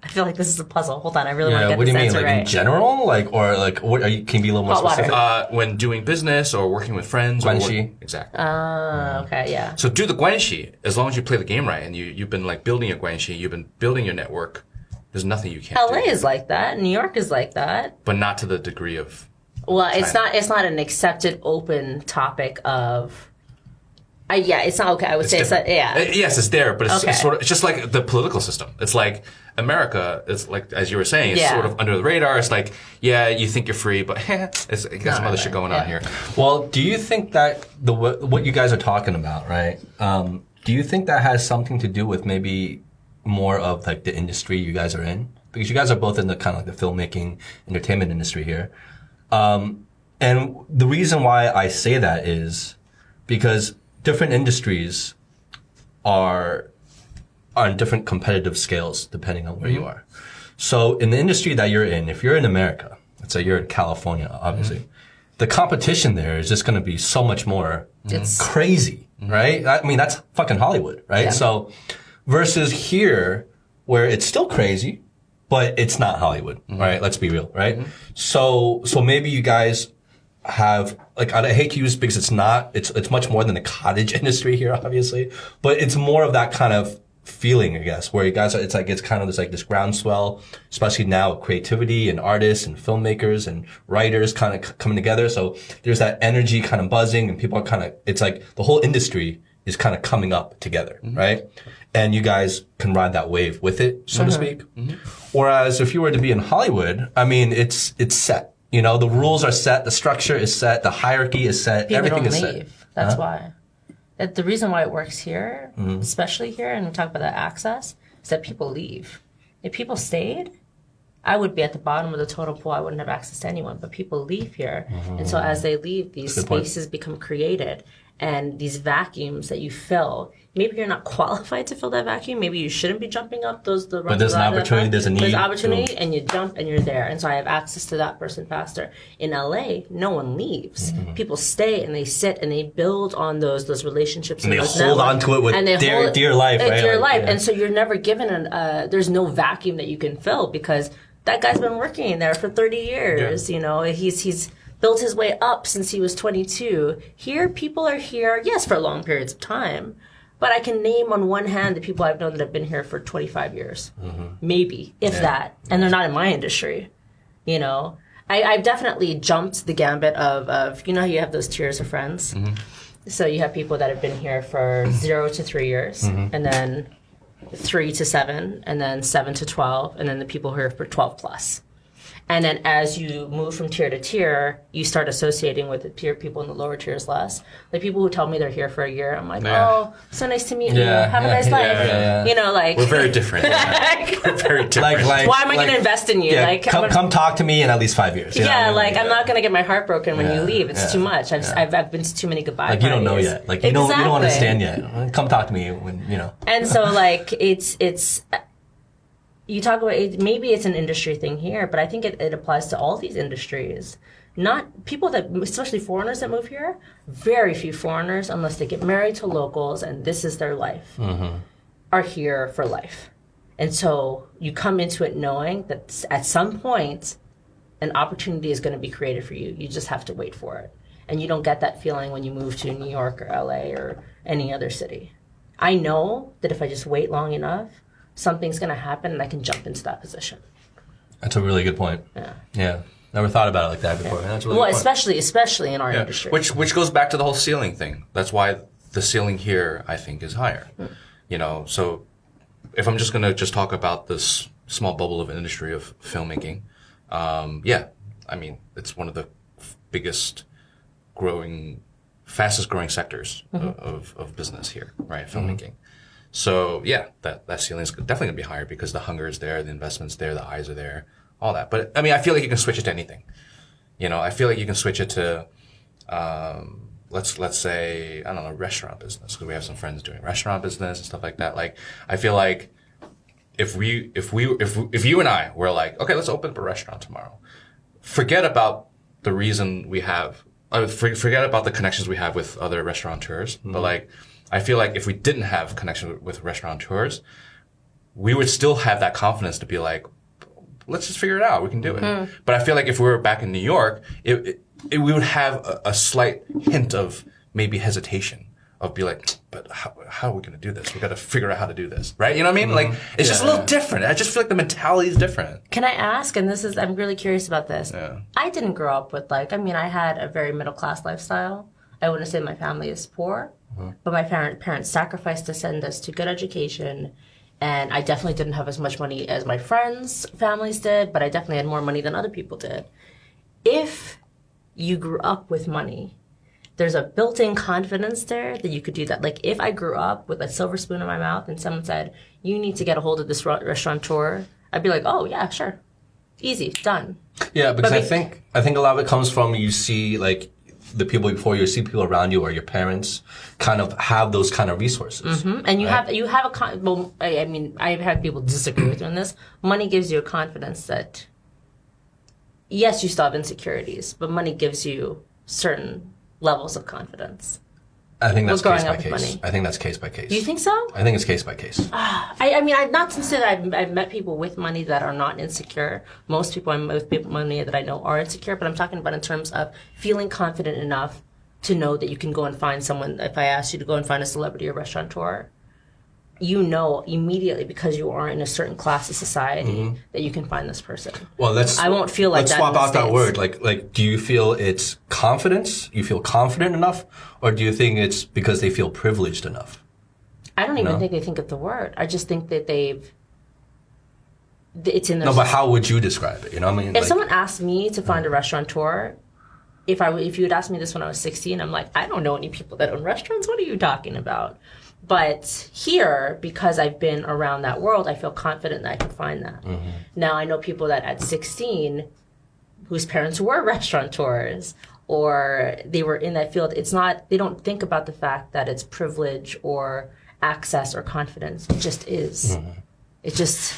I feel like this is a puzzle. Hold on, I really want to Yeah, get what do this you mean? answer Like right. in general? Like, or like, what are you, can you be a little more Hot water. specific? Uh, when doing business or working with friends. Or Guanxi. what- exactly. Ah, okay, yeah. so do the guanxi as long as you play the game right and you, you've been like building your guanxi, you've been building your network. There's nothing you can't LA do. is like that. New York is like that. but not to the degree of Well, it's not. It's not an accepted open topic of. I yeah, it's not okay. I would say it's not, yeah. Uh, Yes, it's there, but it's, Okay. it's sort of it's just like the political system. It's like America. It's like as you were saying, it's Yeah. sort of under the radar. It's like yeah, you think you're free, but it's it got some other no, shit going on here. Well, do you think that the what what you guys are talking about, right? Um, do you think that has something to do with maybe more of like the industry you guys are in? Because you guys are both in the kind of like the filmmaking, entertainment industry here. Um, and the reason why I say that is because different industries are are on different competitive scales depending on where you mm-hmm. are. So in the industry that you're in, if you're in America, let's say you're in California, obviously, mm-hmm. the competition there is just going to be so much more mm-hmm. It's- crazy, right? I mean, that's fucking Hollywood, right? So versus here where it's still crazy, but it's not Hollywood, right? Let's be real, right? So, so maybe you guys have like I hate to use because it's not it's it's much more than the cottage [laughs] industry here, obviously, but it's more of that kind of feeling, I guess, where you guys are, it's like it's kind of this like this groundswell, especially now with creativity and artists and filmmakers and writers kind of c- coming together. So there's that energy kind of buzzing and people are kind of it's like the whole industry is kind of coming up together, mm-hmm. right? And you guys can ride that wave with it, so to uh-huh. speak. Mm-hmm. Whereas if you were to be in Hollywood, I mean, it's it's set. You know, the rules are set, the structure is set, the hierarchy is set, People everything don't is leave. set. That's why. That the reason why it works here, Mm-hmm. especially here, and we talk about that access, is that people leave. If people stayed, I would be at the bottom of the totem pole. I wouldn't have access to anyone. But people leave here, and so as they leave, these Mm-hmm. Point. spaces become created, and these vacuums that you fill. Maybe you're not [laughs] qualified to fill that vacuum. Maybe you shouldn't be jumping up those. The But there's an opportunity, there's a There's opportunity, boom. and you jump and you're there. And so I have access to that person faster. In LA, no one leaves. Mm-hmm. People stay and they sit and they build on those those relationships And they hold on to it with And they dear- hold- dear life, uh, right? Dear Like, life. yeah. And so you're never given an. Uh, there's no vacuum that you can fill because that guy's been working there for 30 years. You know, he's he's built his way up since he was 22. Here, people are here, yes, for long periods of time. But I can name on one hand the people I've known that have been here for 25 years, mm-hmm. maybe, if that, and they're not in my industry. You know, I, I've definitely jumped the gambit of, of you know, how you have those tiers of friends. Mm-hmm. So you have people that have been here for [clears throat] zero to three years, mm-hmm. and then three to seven, and then seven to twelve, and then the people who are for twelve plus. And then as you move from tier to tier, you start associating with the tier people in the lower tiers less. The people who tell me they're here for a year, I'm like, Yeah. oh, so nice to meet you. Yeah, Have a nice yeah, life. yeah, yeah. You know, like We're very different. [laughs] We're very different. Like, like, why am I like, going to invest in you? Yeah, like, come, I'm- come talk to me in at least five years. you yeah, like I'm not gonna get my heart broken when Yeah, you leave. It's yeah, too much. I've, I've I've been to too many goodbyes. Like you don't know yet. Like you don't you don't understand yet. Come talk to me when you know. And so like it's it's you talk about it, maybe it's an industry thing here, but I think it, it applies to all these industries. Not people that, especially foreigners that move here. Very few foreigners, unless they get married to locals and this is their life, mm-hmm. are here for life. And so you come into it knowing that at some point, an opportunity is going to be created for you. You just have to wait for it. And you don't get that feeling when you move to New York or LA or any other city. I know that if I just wait long enough, something's going to happen and I can jump into that position. That's a really good point. Yeah. Yeah. Never thought about it like that before. That's a really Well, especially especially in our Yeah. industry. Which which goes back to the whole ceiling thing. That's why the ceiling here, I think, is higher. Hmm. You know, so if I'm just gonna just talk about this small bubble of industry of filmmaking, um, yeah, I mean, it's one of the biggest growing, fastest growing sectors mm-hmm. of, of, of business here, right? Mm-hmm. Filmmaking. So yeah, that that ceiling is definitely gonna be higher because the hunger is there, the investment's there, the eyes are there, all that. But I mean, I feel like you can switch it to anything. You know, I feel like you can switch it to, um, let's let's say I don't know, restaurant business because we have some friends doing restaurant business and stuff like that. Like, I feel like if we if we if if you and I were like, okay, let's open up a restaurant tomorrow, forget about the reason we have, uh, forget about the connections we have with other restaurateurs. But like, I feel like if we didn't have connection with, with restaurateurs, we would still have that confidence to be like, let's just figure it out. We can do it. Mm-hmm. But I feel like if we were back in New York, it, it, it we would have a, a slight hint of maybe hesitation of be like, but how, how are we going to do this? We got to figure out how to do this, right? You know what I mean? Like mm-hmm. it's just a little different. I just feel like the mentality is different. Can I ask? And this is, I'm really curious about this. Yeah. I didn't grow up with like, I mean, I had a very middle class lifestyle. I wouldn't say my family is poor, but my parent, parents sacrificed to send us to good education. And I definitely didn't have as much money as my friends' families did, but I definitely had more money than other people did. If you grew up with money, there's a built-in confidence there that you could do that. Like if I grew up with a silver spoon in my mouth and someone said, "You need to get a hold of this restaurateur," I'd be like, "Oh yeah, sure, easy, done." Yeah, because But I think I think a lot of it comes from you see like the people before you, you see people around you or your parents kind of have those kind of resources. Mm-hmm. And you have you have a con- well, I, I mean, I've had people disagree with me on this. Money gives you a confidence that yes, you still have insecurities, but money gives you certain levels of confidence. I think that's case by case. money. I think that's case by case. Do you think so? I think it's case by case. Ah, I, I mean, I, not to say that I've, I've met people with money that are not insecure. Most people I'm with people with money that I know are insecure, but I'm talking about in terms of feeling confident enough to know that you can go and find someone. If I asked you to go and find a celebrity or restaurateur, you know immediately because you are in a certain class of society mm-hmm. that you can find this person. Well, let's. I won't feel like let's that swap out that word. Like, like, do you feel it's confidence? You feel confident enough, or do you think it's because they feel privileged enough? I don't even No. think they think of the word. I just think that they've. It's in their. No, but how would you describe it? You know, what I mean, if like, someone asked me to find mm. a restaurateur, if I if you had asked me this when I was 16, I'm like, I don't know any people that own restaurants. What are you talking about? But here, because I've been around that world, I feel confident that I can find that. Mm-hmm. Now I know people that at 16, whose parents were [laughs] restaurateurs or they were in that field. It's not. They don't think about the fact that it's privilege or access or confidence. It just is. Mm-hmm. It's just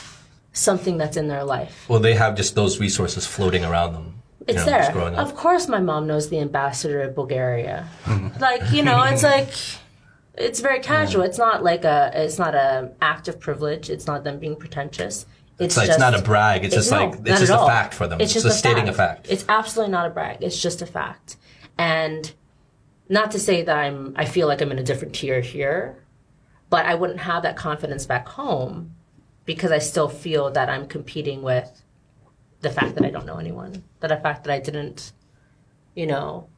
something that's in their life. well, they have just those resources floating around them. you It's know, there. just growing up. Of course, my mom knows the ambassador of Bulgaria. Mm-hmm. like you know, it's [laughs] like it's very casual. It's not like a. It's not a act of privilege. It's not them being pretentious. It's, It's like just, it's not a brag. It's just no, like it's just a all. fact for them. It's just a stating a fact. It's absolutely not a brag. It's just a fact. And not to say that I'm. I feel like I'm in a different tier here, but I wouldn't have that confidence back home because I still feel that I'm competing with the fact that I don't know anyone, that the fact that I didn't, you know,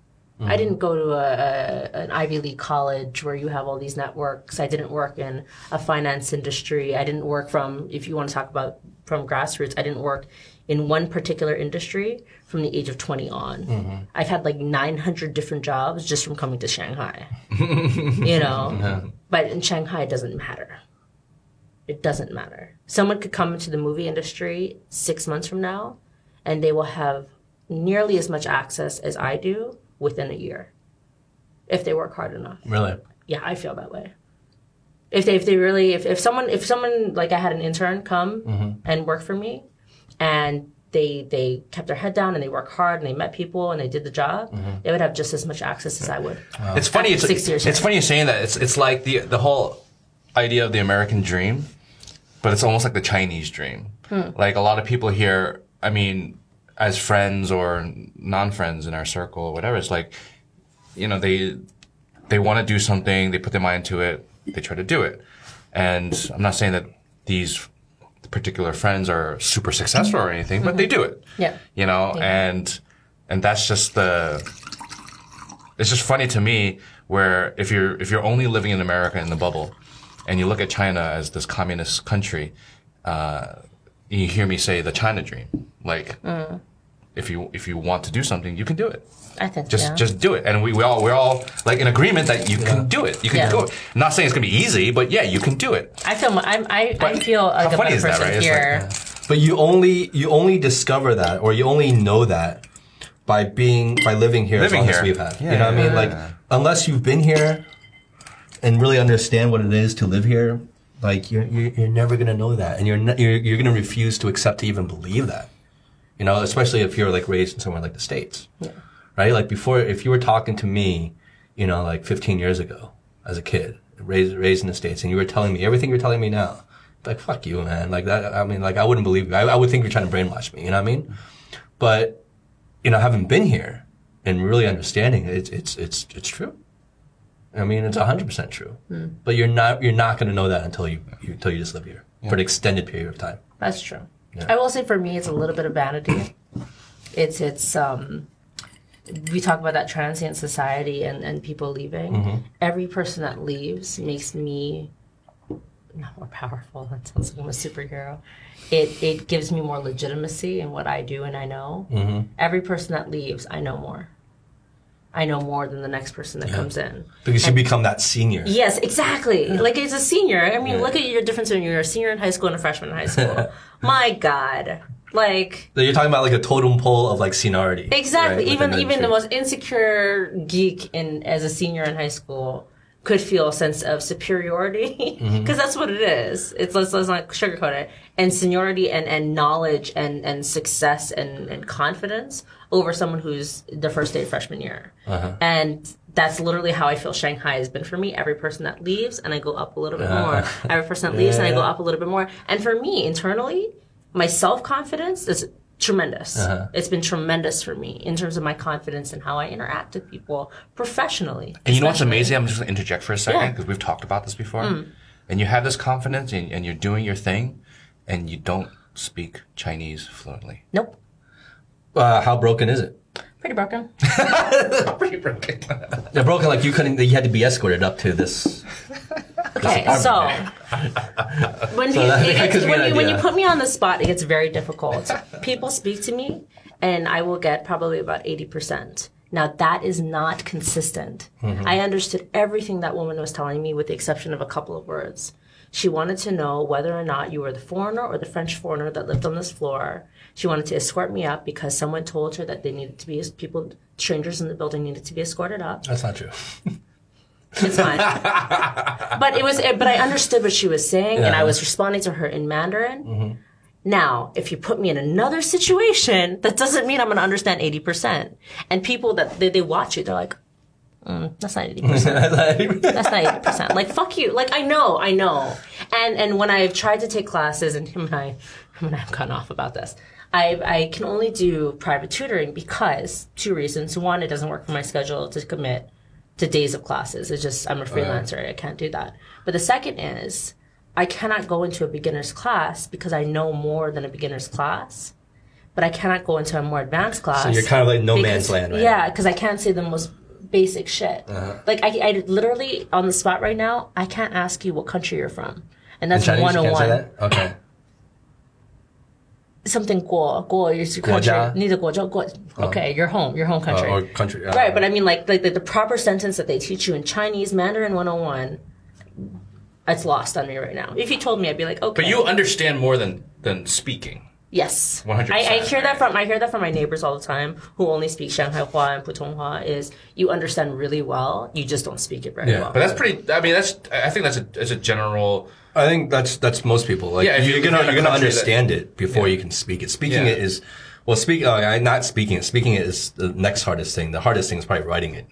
I didn't go to a, a an Ivy League college where you have all these networks. I didn't work in a finance industry. I didn't work from, if you want to talk about from grassroots, I didn't work in one particular industry from the age of 20 on. Mm-hmm. I've had like 900 different jobs just from coming to Shanghai, [laughs] you know, but in Shanghai, it doesn't matter. It doesn't matter. Someone could come into the movie industry six months from now, and they will have nearly as much access as I do within a year, if they work hard enough. Really? Yeah, I feel that way. If they if they really if, if someone if someone like I had an intern come and work for me, and they they kept their head down and they worked hard and they met people and they did the job, they would have just as much access as I would. It's funny. It's, six years it's funny you're saying that. It's it's like the the whole idea of the American dream, but it's almost like the Chinese dream. Hmm. Like a lot of people here. I mean, as friends or non-friends in our circle, or whatever. It's like, you know, they they want to do something. They put their mind to it. They try to do it. And I'm not saying that these particular friends are super successful or anything, but they do it Mm-hmm. Yeah. you know and and that's just the it's just funny to me where if you're if you're only living in america in the bubble and you look at china as this communist country uh, you hear me say the china dream like Mm. if you if you want to do something you can do it I think just yeah. just do it and we, we all we're all like in agreement that you can do it you can Yeah. do it I'm not saying it's gonna be easy but yeah you can do it I feel I'm, I I feel like a funny better is that, person right? It's here. But you only you only discover that, or you only know that by being by living here Living as long as here. we've had. Yeah, you know what I mean? yeah, Like yeah. unless you've been here and really understand what it is to live here, like you're you're, you're never gonna know that, and you're, you're you're gonna refuse to accept to even believe that. You know, especially if you're like raised in somewhere like the states, right? Like before, if you were talking to me, you know, like 15 years ago as a kid, raised raised in the states, and you were telling me everything you're telling me now, like fuck you, man. Like that. I mean, like I wouldn't believe you. I, I would think you're trying to brainwash me. You know what I mean? But you know, having been here and really understanding it, it's it's it's it's true. I mean, it's hundred percent true. But you're not you're not going to know that until you, you until you just live here for an extended period of time. That's true. I will say for me, it's a little bit of vanity. It's it's um, we talk about that transient society and and people leaving. Mm-hmm. Every person that leaves makes me not more powerful. That sounds like I'm a superhero. It it gives me more legitimacy in what I do and I know. Mm-hmm. Every person that leaves, I know more. I know more than the next person that comes in. Because you become that senior. Yes, exactly. Like as a senior, I mean, look at your difference when you're a senior in high school and a freshman in high school. [laughs] My God, like So You're talking about like a totem pole of like seniority. exactly. right, even even the most insecure geek in as a senior in high school could feel a sense of superiority mm-hmm. [laughs] because that's what it is. It's let's, let's not sugarcoat it. And seniority and, and knowledge and, and success and, and confidence over someone who's the first day of freshman year. Uh-huh. And that's literally how I feel Shanghai has been for me. Every person that leaves and I go up a little bit more. Uh-huh. Every person that leaves and I go up a little bit more. And for me internally, my self confidence is tremendous. It's been tremendous for me in terms of my confidence and how I interact with people professionally. And you know what's amazing? I'm just going to interject for a second Yeah. Mm. because we've talked about this before. And you have this confidence and, and you're doing your thing and you don't speak Chinese fluently. Nope. Uh, how broken is it? Pretty broken. [laughs] Pretty broken. They're broken like you couldn't. You had to be escorted up to this. [laughs] Okay, so [laughs] when, So it gets, when, you, when you put me on the spot, it gets very difficult. [laughs] People speak to me, and I will get probably about eighty percent. Now that is not consistent. Mm-hmm. I understood everything that woman was telling me, with the exception of a couple of words. She wanted to know whether or not you were the foreigner or the French foreigner that lived on this floor. She wanted to escort me up because someone told her that they needed to be people, strangers in the building needed to be escorted up. That's not true. [laughs] It's fine. [laughs] but it was, but I understood what she was saying, and I was responding to her in Mandarin. Now, if you put me in another situation, that doesn't mean I'm going to understand eighty percent. And people that they, they watch you, they're like, mm, [laughs] "That's not eighty percent. That's not eighty percent." Like, fuck you. Like, I know, I know. And and when I've tried to take classes, and [laughs] him and I, him and I have gone off about this. I, I can only do private tutoring because two reasons. One, it doesn't work for my schedule to commit to days of classes. It's just I'm a freelancer. I can't do that. But the second is I cannot go into a beginner's class because I know more than a beginner's class. But I cannot go into a more advanced class. So you're kind of like no because- man's land right Yeah, because I can't say the most basic shit. Uh-huh. Like I, I literally on the spot right now, I can't ask you what country you're from, and that's Chinese, you can't 101. Okay something guo guo is your country. guo guo. Okay, your home, your home country. Uh, country. Uh, right, but I mean like like the, the, proper sentence that they teach you in Chinese Mandarin 101. It's lost on me right now. If you told me, I'd be like, okay. But you understand more than than speaking. Yes, one hundred. I, I hear that from I hear that from my neighbors all the time who only speak Shanghai Hua and Putonghua. Is you understand really well, you just don't speak it very yeah, well. But that's pretty. I mean, that's I think that's a that's a general I think that's that's most people. Like Yeah, if you're you gonna live in a you're gonna country that- understand it before you can speak it. Speaking Yeah. it is well, speak. Uh, I- not speaking it. Speaking it is the next hardest thing. The hardest thing is probably writing it.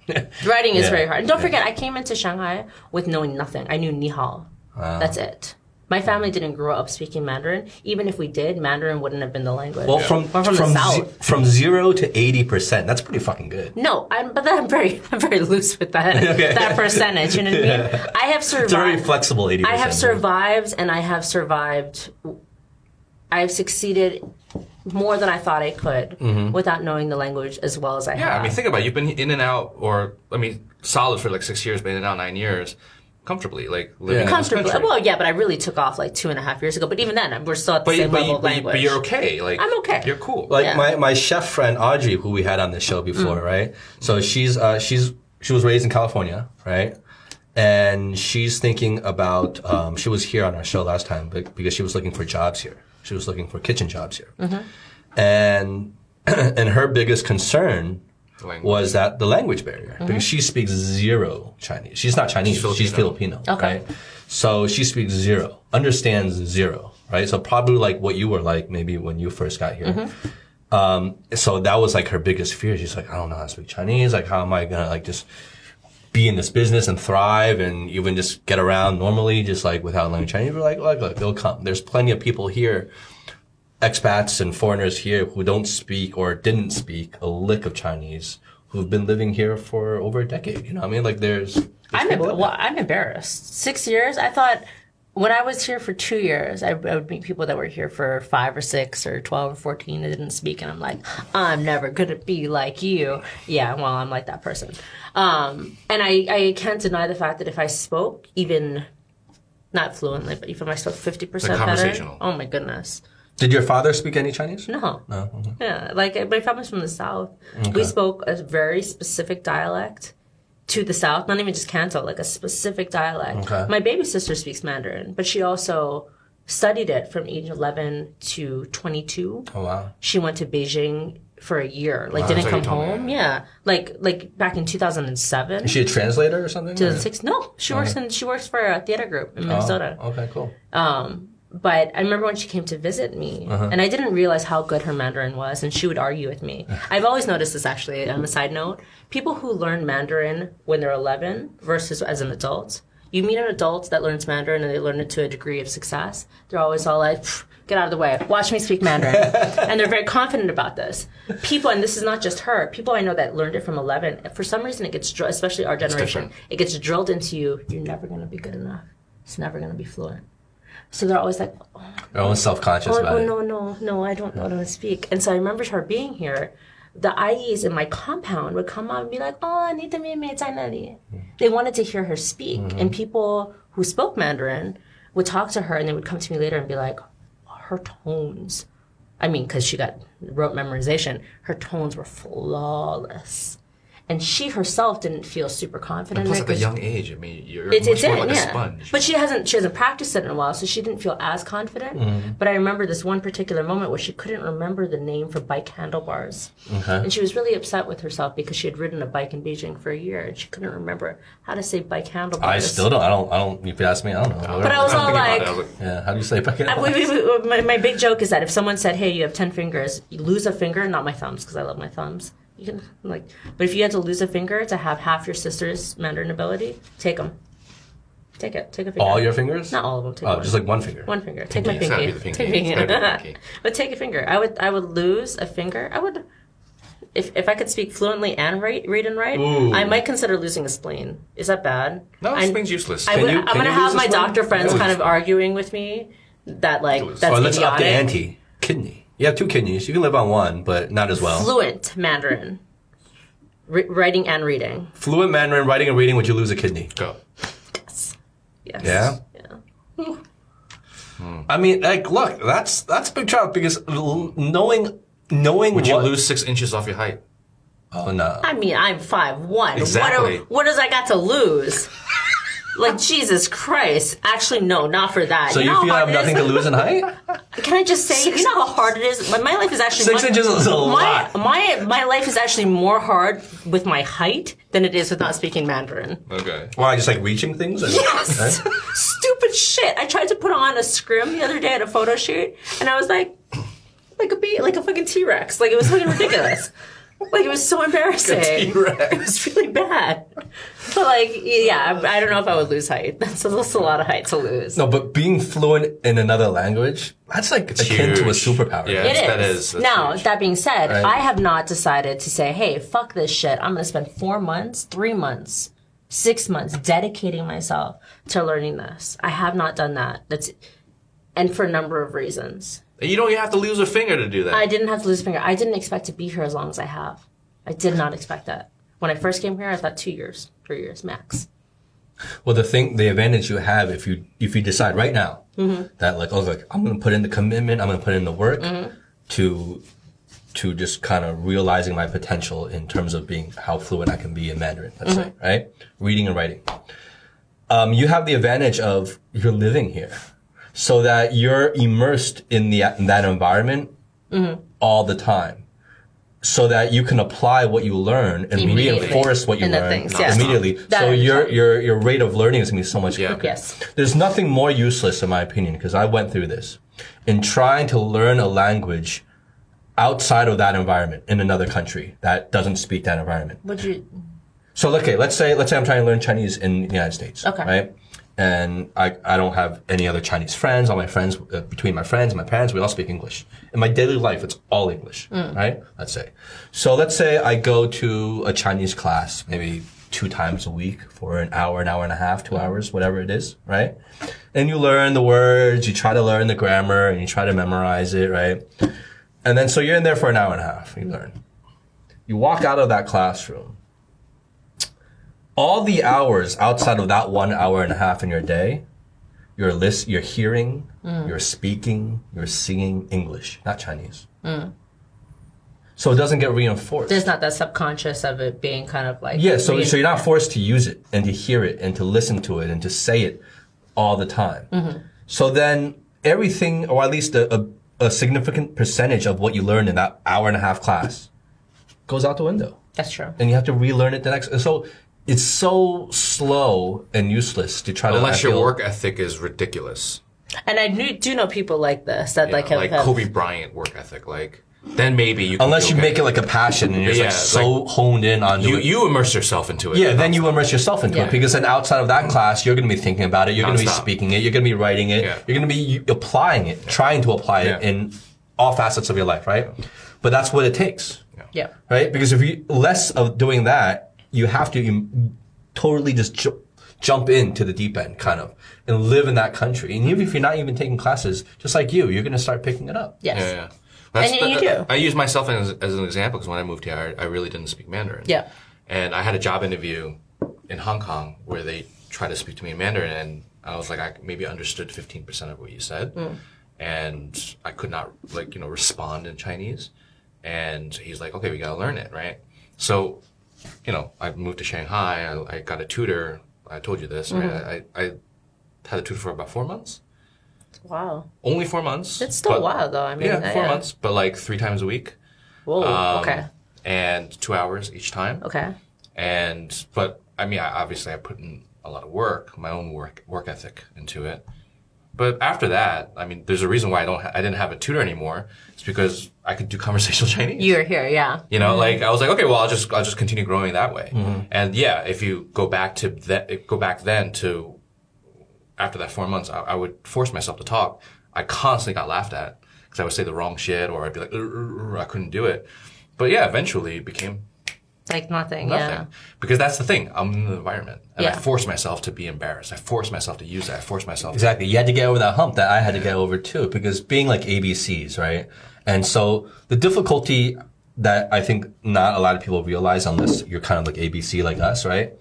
Writing is Yeah. very hard. And don't forget, I came into Shanghai with knowing nothing. I knew ni hao. Ah. That's it. My family didn't grow up speaking Mandarin. Even if we did, Mandarin wouldn't have been the language. well, from We're from, from the ze- south. from zero to eighty percent. That's pretty fucking good. No, I'm, but I'm very, [laughs] I'm very loose with that [laughs] that percentage. You know what I mean? [laughs] I have survived. It's a very flexible eighty I have survived, and I have survived. I've succeeded more than I thought I could Mm-hmm. without knowing the language as well as I yeah, have. Yeah, I mean, think about it. You've been in and out, or, I mean, solid for like six years, but in and out nine years, comfortably, like living Yeah. in this comfortably. Well, yeah, but I really took off like two and a half years ago. But even then, we're still at the But, you, same but, level you, of but, you, language. but you're okay. Like I'm okay. You're cool. like Yeah. my, my chef friend Audrey, who we had on the show before, right? So she's uh, she's she was raised in California, right? And she's thinking about um, she was here on our show last time, but because she was looking for jobs here, she was looking for kitchen jobs here, and [clears throat] and her biggest concern Language. was that the language barrier because she speaks zero Chinese. She's not Chinese. She's Filipino. Okay. Right? So she speaks zero, understands zero, right? So probably like what you were like maybe when you first got here. Um, so that was like her biggest fear. She's like, I don't know how to speak Chinese. Like, how am I gonna like just be in this business and thrive and even just get around normally, just like without learning Chinese? We're like, look, look, they'll come. There's plenty of people here expats and foreigners here who don't speak or didn't speak a lick of Chinese who've been living here for over a decade. You know what I mean? Like there's, there's I'm, people em- well. I'm embarrassed. Six years? I thought when I was here for two years, I, I would meet people that were here for five or six or 12 or 14 that didn't speak. And I'm like, I'm never going to be like you. Yeah, well, I'm like that person. Um, and I, I can't deny the fact that if I spoke even not fluently, but even if I spoke 50% better, oh my goodness. Did your father speak any Chinese? No. No. Okay. Yeah, like my family's from the south. We spoke a very specific dialect to the south, not even just Canto, like a specific dialect. Okay. My baby sister speaks Mandarin, but she also studied it from age 11 to 22. Oh wow. She went to Beijing for a year. Like Wow, didn't come what me, home. Yeah, like like back in 2007. Is she a translator or something? 2006. No, she works in she works for a theater group in Minnesota. Oh, okay, cool. Um, but I remember when she came to visit me, Uh-huh. and I didn't realize how good her Mandarin was, and she would argue with me. I've always noticed this actually. On a side note, people who learn Mandarin when they're 11 versus as an adult, you meet an adult that learns Mandarin and they learn it to a degree of success. They're always all like. Get out of the way. Watch me speak Mandarin. [laughs] and they're very confident about this. People, and this is not just her, people I know that learned it from 11, for some reason it gets, especially our generation, it gets drilled into you, you're never going to be good enough. It's never going to be fluent. So they're always like, oh, they're always self conscious oh, about oh, it. No, no, no, I don't know how to speak. And so I remember her being here. The ayis in my compound would come up and be like, oh, Anita Meme Zainari. They wanted to hear her speak. Mm-hmm. And people who spoke Mandarin would talk to her and they would come to me later and be like, her tones. I mean, because she got rote memorization, her tones were flawless. And she herself didn't feel super confident. Plus, in at it a 'cause young age, I mean, you're it's, much it's more in, like a sponge. But she hasn't she hasn't practiced it in a while, so she didn't feel as confident. Mm-hmm. But I remember this one particular moment where she couldn't remember the name for bike handlebars, Okay. and she was really upset with herself because she had ridden a bike in Beijing for a year and she couldn't remember how to say bike handlebars. I still don't. I don't. I don't. If you ask me, I don't know. But I was I'm all thinking about like- it, I was like, yeah. How do you say back I- we- we- we- my, my big joke is that if someone said, "Hey, you have ten fingers, you lose a finger," not my thumbs because I love my thumbs. You can like, but if you had to lose a finger to have half your sister's Mandarin ability, take them. Take it. Take a finger. All your fingers? Not all of them. Take Oh, one. just like one finger. One finger. Take my It's pinky. pinky. Take It's gotta be the pinky. [laughs] but take a finger. I would. I would lose a finger. I would. If, if I could speak fluently and write, read and write, Ooh. I might consider losing a spleen. Is that bad? no, I, spleen's useless. I would, you- I'm gonna have my doctor friends kind of arguing with me that like Lose. that's Or let's up the idiotic. ante. Kidney. You have two kidneys. You can live on one, but not as well. Fluent Mandarin, Re- writing and reading. Fluent Mandarin, writing and reading. Would you lose a kidney? Go. Yes. Yes. Yeah? Yeah. I mean, like, look, that's that's a big challenge because l- knowing knowing Would you lose six inches off your height? Oh no. I mean, I'm five one. Exactly. What, what does I got to lose? Like Jesus Christ! Actually, no, not for that. So you, know feel I have nothing to lose in height? Can I just say, you know how hard it is? My, my life is actually Six much- inches is a my, lot. My my life is actually more hard with my height than it is with not speaking Mandarin. Okay. Why, just like reaching things? Or- Yes. Right? [laughs] Stupid shit. I tried to put on a scrim the other day at a photo shoot, and I was like, like a bee, like a fucking T Rex. Like it was fucking ridiculous. [laughs] like it was so embarrassing. T-Rex. It was really bad. But like, yeah, I, I don't know if I would lose height. [laughs] That's, that's a lot of height to lose. No, but being fluent in another language, that's like akin to a superpower. Yeah. It is. That is- that's now, huge. that being said, Right. I have not decided to say, hey, fuck this shit. I'm going to spend four months, three months, six months dedicating myself to learning this. I have not done that. That's, and for a number of reasons. You don't even have to lose a finger to do that. I didn't have to lose a finger. I didn't expect to be here as long as I have. I did not expect that. When I first came here, I thought two years, three years max. Well, the thing, the advantage you have if you if you decide right now Mm-hmm. that like, oh, like I'm going to put in the commitment, I'm going to put in the work Mm-hmm. to to just kind of realizing my potential in terms of being how fluent I can be in Mandarin. Let's say, Mm-hmm. right? Reading and writing. Um, you have the advantage of you're living here, so that you're immersed in the in that environment Mm-hmm. all the time. So that you can apply what you learn and reinforce what you And learn things, yes. immediately. That so your your your rate of learning is gonna be so much Yeah. quicker. Yes. There's nothing more useless, in my opinion, because I went through this, in trying to learn a language outside of that environment in another country that doesn't speak that environment. Would you? So okay, let's say let's say I'm trying to learn Chinese in the United States, Okay. right? And I, I don't have any other Chinese friends. All my friends, uh, between my friends and my parents, we all speak English. In my daily life, it's all English, right? Let's say. So let's say I go to a Chinese class, maybe two times a week for an hour, an hour and a half, two hours, whatever it is, right? And you learn the words, you try to learn the grammar, and you try to memorize it, right? And then so you're in there for an hour and a half, you learn. You walk out of that classroom, all the hours outside of that one hour and a half in your day, you're list, you're hearing, mm. you're speaking, you're singing English, not Chinese. Mm. So it doesn't get reinforced. There's not that subconscious of it being kind of like. yeah, so, so you're not forced to use it and to hear it and to listen to it and to say it all the time. Mm-hmm. So then everything, or at least a, a, a significant percentage of what you learned in that hour and a half class goes out the window. That's true. And you have to relearn it the next. So it's so slow and useless to try to. I Unless your feel- work ethic is ridiculous. And I knew, do know people like this that like have, like have Kobe Bryant work ethic. Like then maybe you. Unless you okay. make it like a passion and you're Yeah, like so honed in on you it. you immerse yourself into it. Yeah, then you immerse yourself into Yeah. it because then outside of that class, you're going to be thinking about it. You're going to be speaking it. You're going to be writing it. Yeah. You're going to be applying it, trying to apply it Yeah. in all facets of your life, right? But that's what it takes, yeah. right? Because if you less of doing that, you have to you totally just ju- jump into the deep end, kind of, and live in that country. And even if you're not even taking classes, just like you, you're going to start picking it up. Yes. Yeah, yeah. That's, And you do. I use myself as, as an example because when I moved here, I, I really didn't speak Mandarin. Yeah. And I had a job interview in Hong Kong where they tried to speak to me in Mandarin, and I was like, I maybe understood 15% of what you said. Mm. And I could not, like, you know, respond in Chinese. And he's like, okay, we got to learn it, right? So, you know, I moved to Shanghai. I, I got a tutor. I told you this, right? I, I had a tutor for about four months. Wow. Only four months. It's still but- a while though. I mean, yeah, four yeah. months, but like three times a week. Whoa. Um, okay. And two hours each time. Okay. And but I mean, I, obviously, I put in a lot of work, my own work work ethic into it. But after that, I mean, there's a reason why I don't ha- I didn't have a tutor anymore. It's because I could do [laughs] conversational Chinese. You're here. Yeah. You know, like I was like, okay, well, I'll just I'll just continue growing that way. Mm-hmm. And yeah, if you go back to that, go back then to after that four months, I, I would force myself to talk. I constantly got laughed at because I would say the wrong shit or I'd be like, I couldn't do it. But yeah, eventually it became Like nothing. nothing Yeah. because that's the thing. I'm in the environment and I force myself to be embarrassed. I force myself to use it. I force myself. Exactly. You had to get over that hump that I had to get over too, because being like ABCs, right? And so the difficulty that I think not a lot of people realize unless you're kind of like ABC like us, right?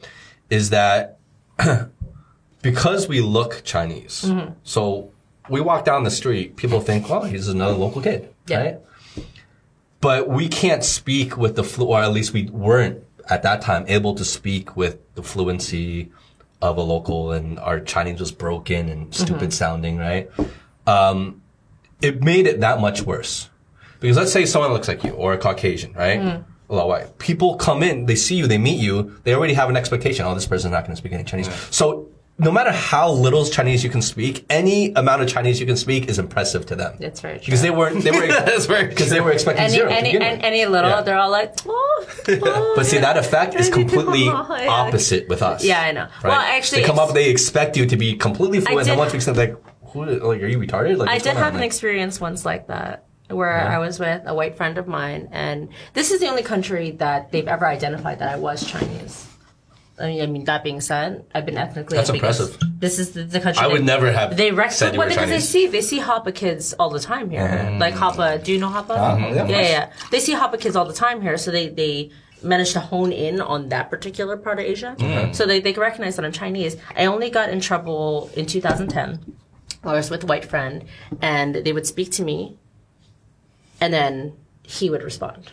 Is that [clears throat] because we look Chinese. Mm-hmm. So we walk down the street, people think, well, he's another local kid, Yeah. right? But we can't speak with the flu, or at least we weren't at that time able to speak with the fluency of a local, and our Chinese was broken and stupid sounding, right? Um, it made it that much worse. Because let's say someone looks like you, or a Caucasian, right? A lot of white. People come in, they see you, they meet you, they already have an expectation, oh, this person's not going to speak any Chinese. So no matter how little Chinese you can speak, any amount of Chinese you can speak is impressive to them. It's very true. Because they weren't, they were, That's very because they [laughs] were expecting Any zero. any any, any little, Yeah. they're all like, oh, oh, But see, that effect is completely opposite with us. Yeah, I know. Right? Well, actually, they come up, they expect you to be completely fluent, and once we said like, who, like, are you retarded? Like, I did have on? an experience once like that where I was with a white friend of mine, and this is the only country that they've ever identified that I was Chinese. I mean, I mean that being said, I've been ethnically. That's impressive. This is the, the country. I would never have They rec- said well, because they see they see Hapa kids all the time here. Like Hapa, do you know Hapa? Uh-huh, yeah, yeah, yeah. They see Hapa kids all the time here, so they they managed to hone in on that particular part of Asia. Mm-hmm. So they they recognize that I'm Chinese. I only got in trouble in 2010. I was with a white friend, and they would speak to me, and then he would respond.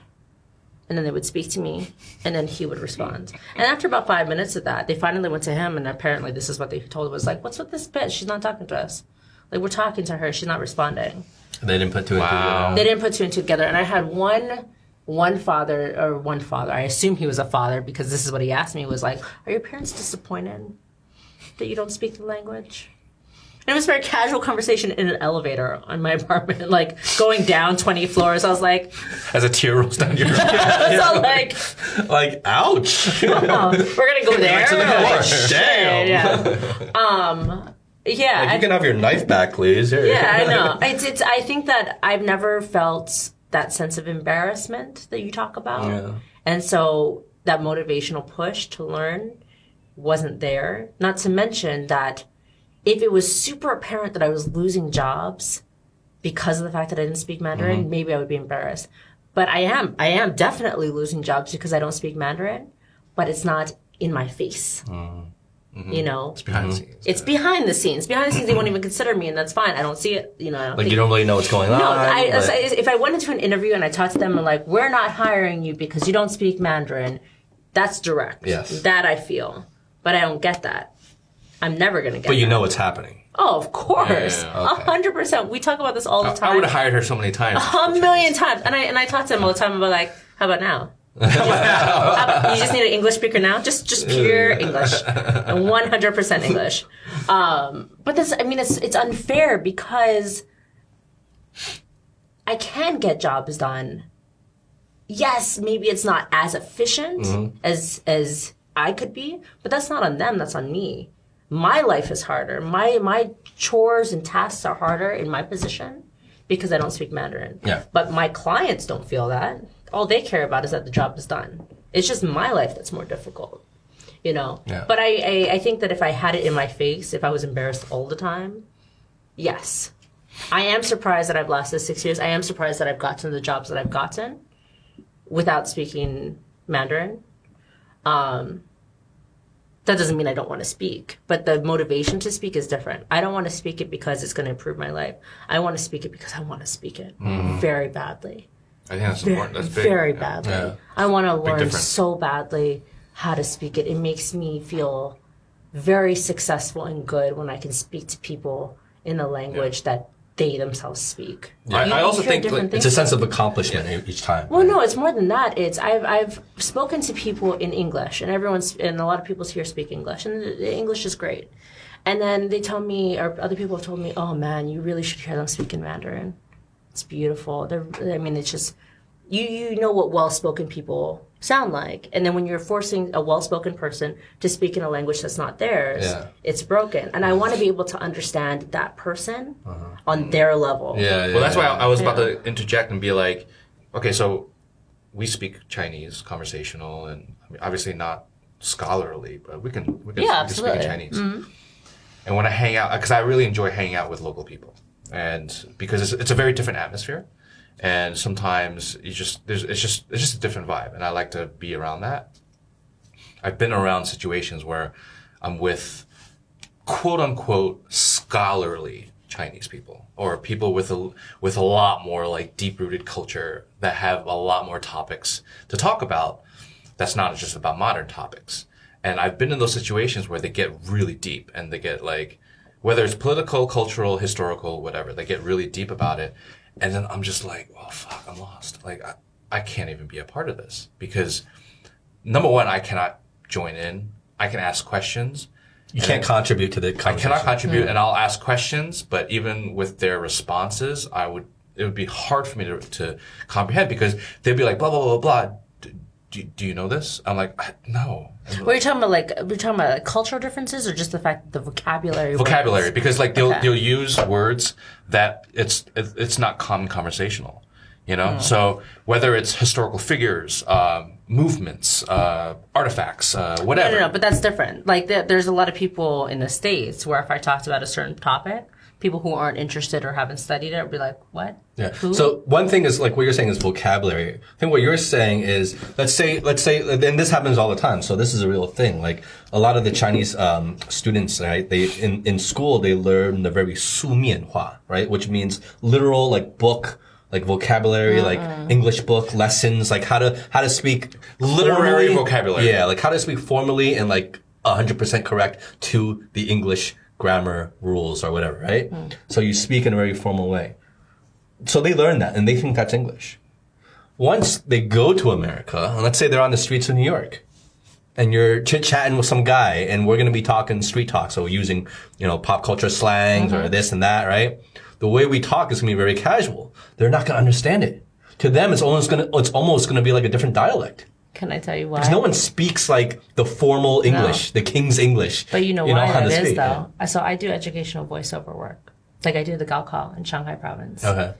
And then they would speak to me, and then he would respond. And after about five minutes of that, they finally went to him, and apparently this is what they told him was like, "What's with this bitch? She's not talking to us. Like we're talking to her, she's not responding." They didn't put two and two Wow. together. They didn't put two and two together. And I had one one father or one father. I assume he was a father because this is what he asked me was like, "Are your parents disappointed that you don't speak the language?" And it was a very casual conversation in an elevator on my [laughs] apartment, like going down twenty floors. I was like, As a tear rolls down your [laughs] I was all like, Like, ouch! [laughs] oh, "We're gonna go there." to the core. Damn. Yeah. Um. Yeah. Like, I- you can have your knife back, please. Here. yeah, I know. It's, it's. I think that I've never felt that sense of embarrassment that you talk about, Yeah. and so that motivational push to learn wasn't there. Not to mention that if it was super apparent that I was losing jobs because of the fact that I didn't speak Mandarin, mm-hmm. maybe I would be embarrassed. But I am. I am definitely losing jobs because I don't speak Mandarin, but it's not in my face. Mm-hmm. Mm-hmm. You know, it's behind the scenes. it's behind the scenes. Behind the scenes, they won't even consider me, and that's fine. I don't see it. You know, Like, you don't really know what's going on. no, I, but- if I went into an interview and I talked to them and like, we're not hiring you because you don't speak Mandarin, that's direct. Yes. That I feel, but I don't get that. I'm never gonna get. But you that. know it's happening. Oh, of course, a hundred percent. We talk about this all the time. I would have hired her so many times. a million times, and I and I talk to him all the time about like, [laughs] how about now? How about- you just need an English speaker now, just just pure English, [laughs] one hundred percent English. Um, but this, I mean, it's it's unfair because I can get jobs done. Yes, maybe it's not as efficient as as I could be, but that's not on them. That's on me. My life is harder. My my chores and tasks are harder in my position because I don't speak Mandarin. Yeah. But my clients don't feel that. All they care about is that the job is done. It's just my life that's more difficult. You know? Yeah. But I, I, I think that if I had it in my face, if I was embarrassed all the time, yes. I am surprised that I've lasted six years. I am surprised that I've gotten the jobs that I've gotten without speaking Mandarin. Um, that doesn't mean I don't want to speak, but the motivation to speak is different. I don't want to speak it because it's going to improve my life. I want to speak it because I want to speak it mm-hmm. very badly. I think that's Very, important. That's big. very Yeah. badly. Yeah. I want to learn difference. so badly how to speak it. It makes me feel very successful and good when I can speak to people in a language that they themselves speak. I, You- I also think like. It's a sense of accomplishment e- each time. Well, no, it's more than that. It's I've I've spoken to people in English, and everyone's and a lot of people here speak English, and the, the English is great. And then they tell me, or other people have told me, "Oh man, you really should hear them speak in Mandarin. It's beautiful." They're, I mean, it's just you you know what well-spoken people sound like, and then when you're forcing a well-spoken person to speak in a language that's not theirs, Yeah. it's broken. And I want to be able to understand that person uh-huh. on their level. yeah, yeah. Well, that's why. I, I was about to interject and be like, okay, so we speak Chinese, conversational, and I mean, obviously not scholarly, but we can we can, Yeah, we can speak in absolutely. Chinese. Mm-hmm. And when I hang out, because I really enjoy hanging out with local people, and because it's, it's a very different atmosphere, and sometimes you just there's it's just it's just a different vibe, and I like to be around that. I've been around situations where I'm with quote unquote scholarly Chinese people or people with a with a lot more like deep rooted culture that have a lot more topics to talk about that's not just about modern topics. And I've been in those situations where they get really deep and they get like whether it's political, cultural, historical, whatever, they get really deep about it. And then I'm just like, oh fuck, I'm lost. Like I, I can't even be a part of this because number one, I cannot join in. I can ask questions. you can't contribute to the I cannot contribute, hmm. and I'll ask questions. But even with their responses, I would it would be hard for me to, to comprehend because they'd be like blah blah blah blah. Do, do, you know this? I'm like no What are you talking about? Like, we're talking about like, cultural differences, or just the fact that the vocabulary? vocabulary because like they'll Okay. they'll use words that it's it's not common conversational. You know, so whether it's historical figures, um, movements, uh, artifacts, uh, No, whatever. no, no, but that's different. Like, there, there's a lot of people in the states where if I talked about a certain topic, people who aren't interested or haven't studied it would be like, "What? Yeah. Who? So one thing is like what you're saying is vocabulary. I think what you're saying is let's say let's say and this happens all the time. So this is a real thing. Like a lot of the Chinese um, students, right? They in in school they learn the very 书面话, right? Which means literal like book. Like vocabulary, like English book lessons, like how to how to speak Literary formally. vocabulary. Yeah, like how to speak formally and like hundred percent correct to the English grammar rules or whatever, right? Hmm. So you speak in a very formal way. So they learn that and they think that's English. Once they go to America, and let's say they're on the streets of New York, and you're chit chatting with some guy, and we're going to be talking street talk, so using you know pop culture slangs or mm-hmm. this and that, right? The way we talk is going to be very casual. They're not going to understand it. To them, it's almost going to it's almost going to be like a different dialect. Can I tell you why? Because no one speaks like the formal English, the King's English. But you know why how that to speak, though. So I do educational voiceover work. Like I do the Gaokao in Shanghai province. yeah.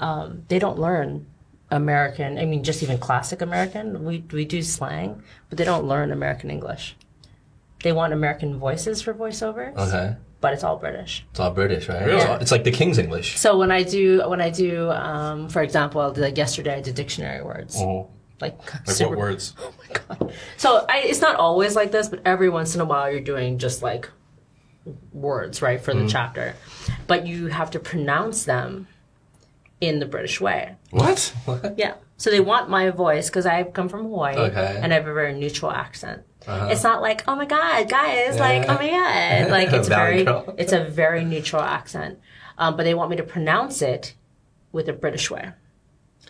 Okay. They don't learn American. I mean, just even classic American. We we do slang, but they don't learn American English. They want American voices for voiceovers, Okay. but it's all British. It's all British, right? Really? It's, all- it's like the King's English. So when I do when I do, um, for example, like yesterday I did dictionary words. Like, Like super- what words? [laughs] Oh my god! So I, it's not always like this, but every once in a while you're doing just like words, right, for the chapter, but you have to pronounce them in the British way. What? Yeah. So they want my voice because I come from Hawaii Okay. and I have a very neutral accent. It's not like, oh my god, guys, like, oh my god, [laughs] like it's very, girl. it's a very neutral accent. Um, but they want me to pronounce it with a British way.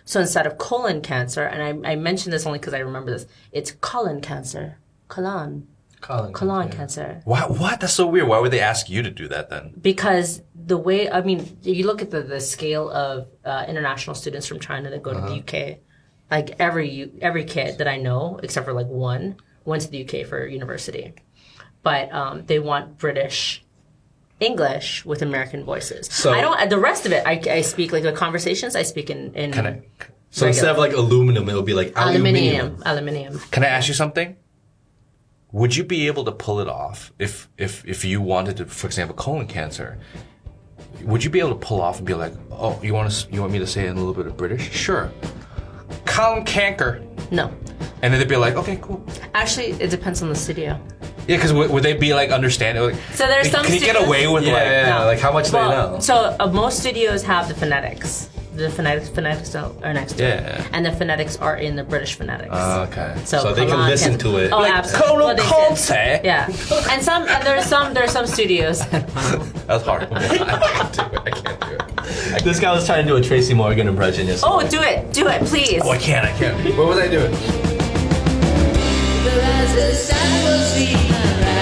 So instead of colon cancer, and I, I mention this only because I remember this, it's colon cancer, colon, Colin. colon cancer. Why, what? That's so weird. Why would they ask you to do that then? because the way I mean, you look at the, the scale of uh, international students from China that go to the UK. Like every every kid that I know, except for like one, went to the UK for university, but um, they want British English with American voices. So- I don't. The rest of it, I, I speak like the conversations. I speak in in Can I, So instead of like aluminum, it'll be like aluminium. Aluminium. can I ask you something? Would you be able to pull it off if, if, if you wanted to, for example, colon cancer? Would you be able to pull off and be like, oh, you want to, you want me to say it in a little bit of British? Sure. Colon canker. No, And then they'd be like, okay, cool. actually, it depends on the studio. Yeah, because would, would they be like understanding? Like, So there's can some you get away with Yeah, like? yeah, No. like how much Well, they know. So uh, most studios have the phonetics. The phonetics, phonetics are next to it. Yeah. And the phonetics are in the British phonetics. Ah, okay. So, So they can listen can- to it. Oh, Like, absolutely. colon Well, they Yeah, and some and there's some there's some studios. [laughs] That's hard. I can't do it. I can't do it. This guy was trying to do a Tracy Morgan impression yesterday. oh, do it, do it, please. Oh, I can't. I can't. What was I doing? The sun will see my rise.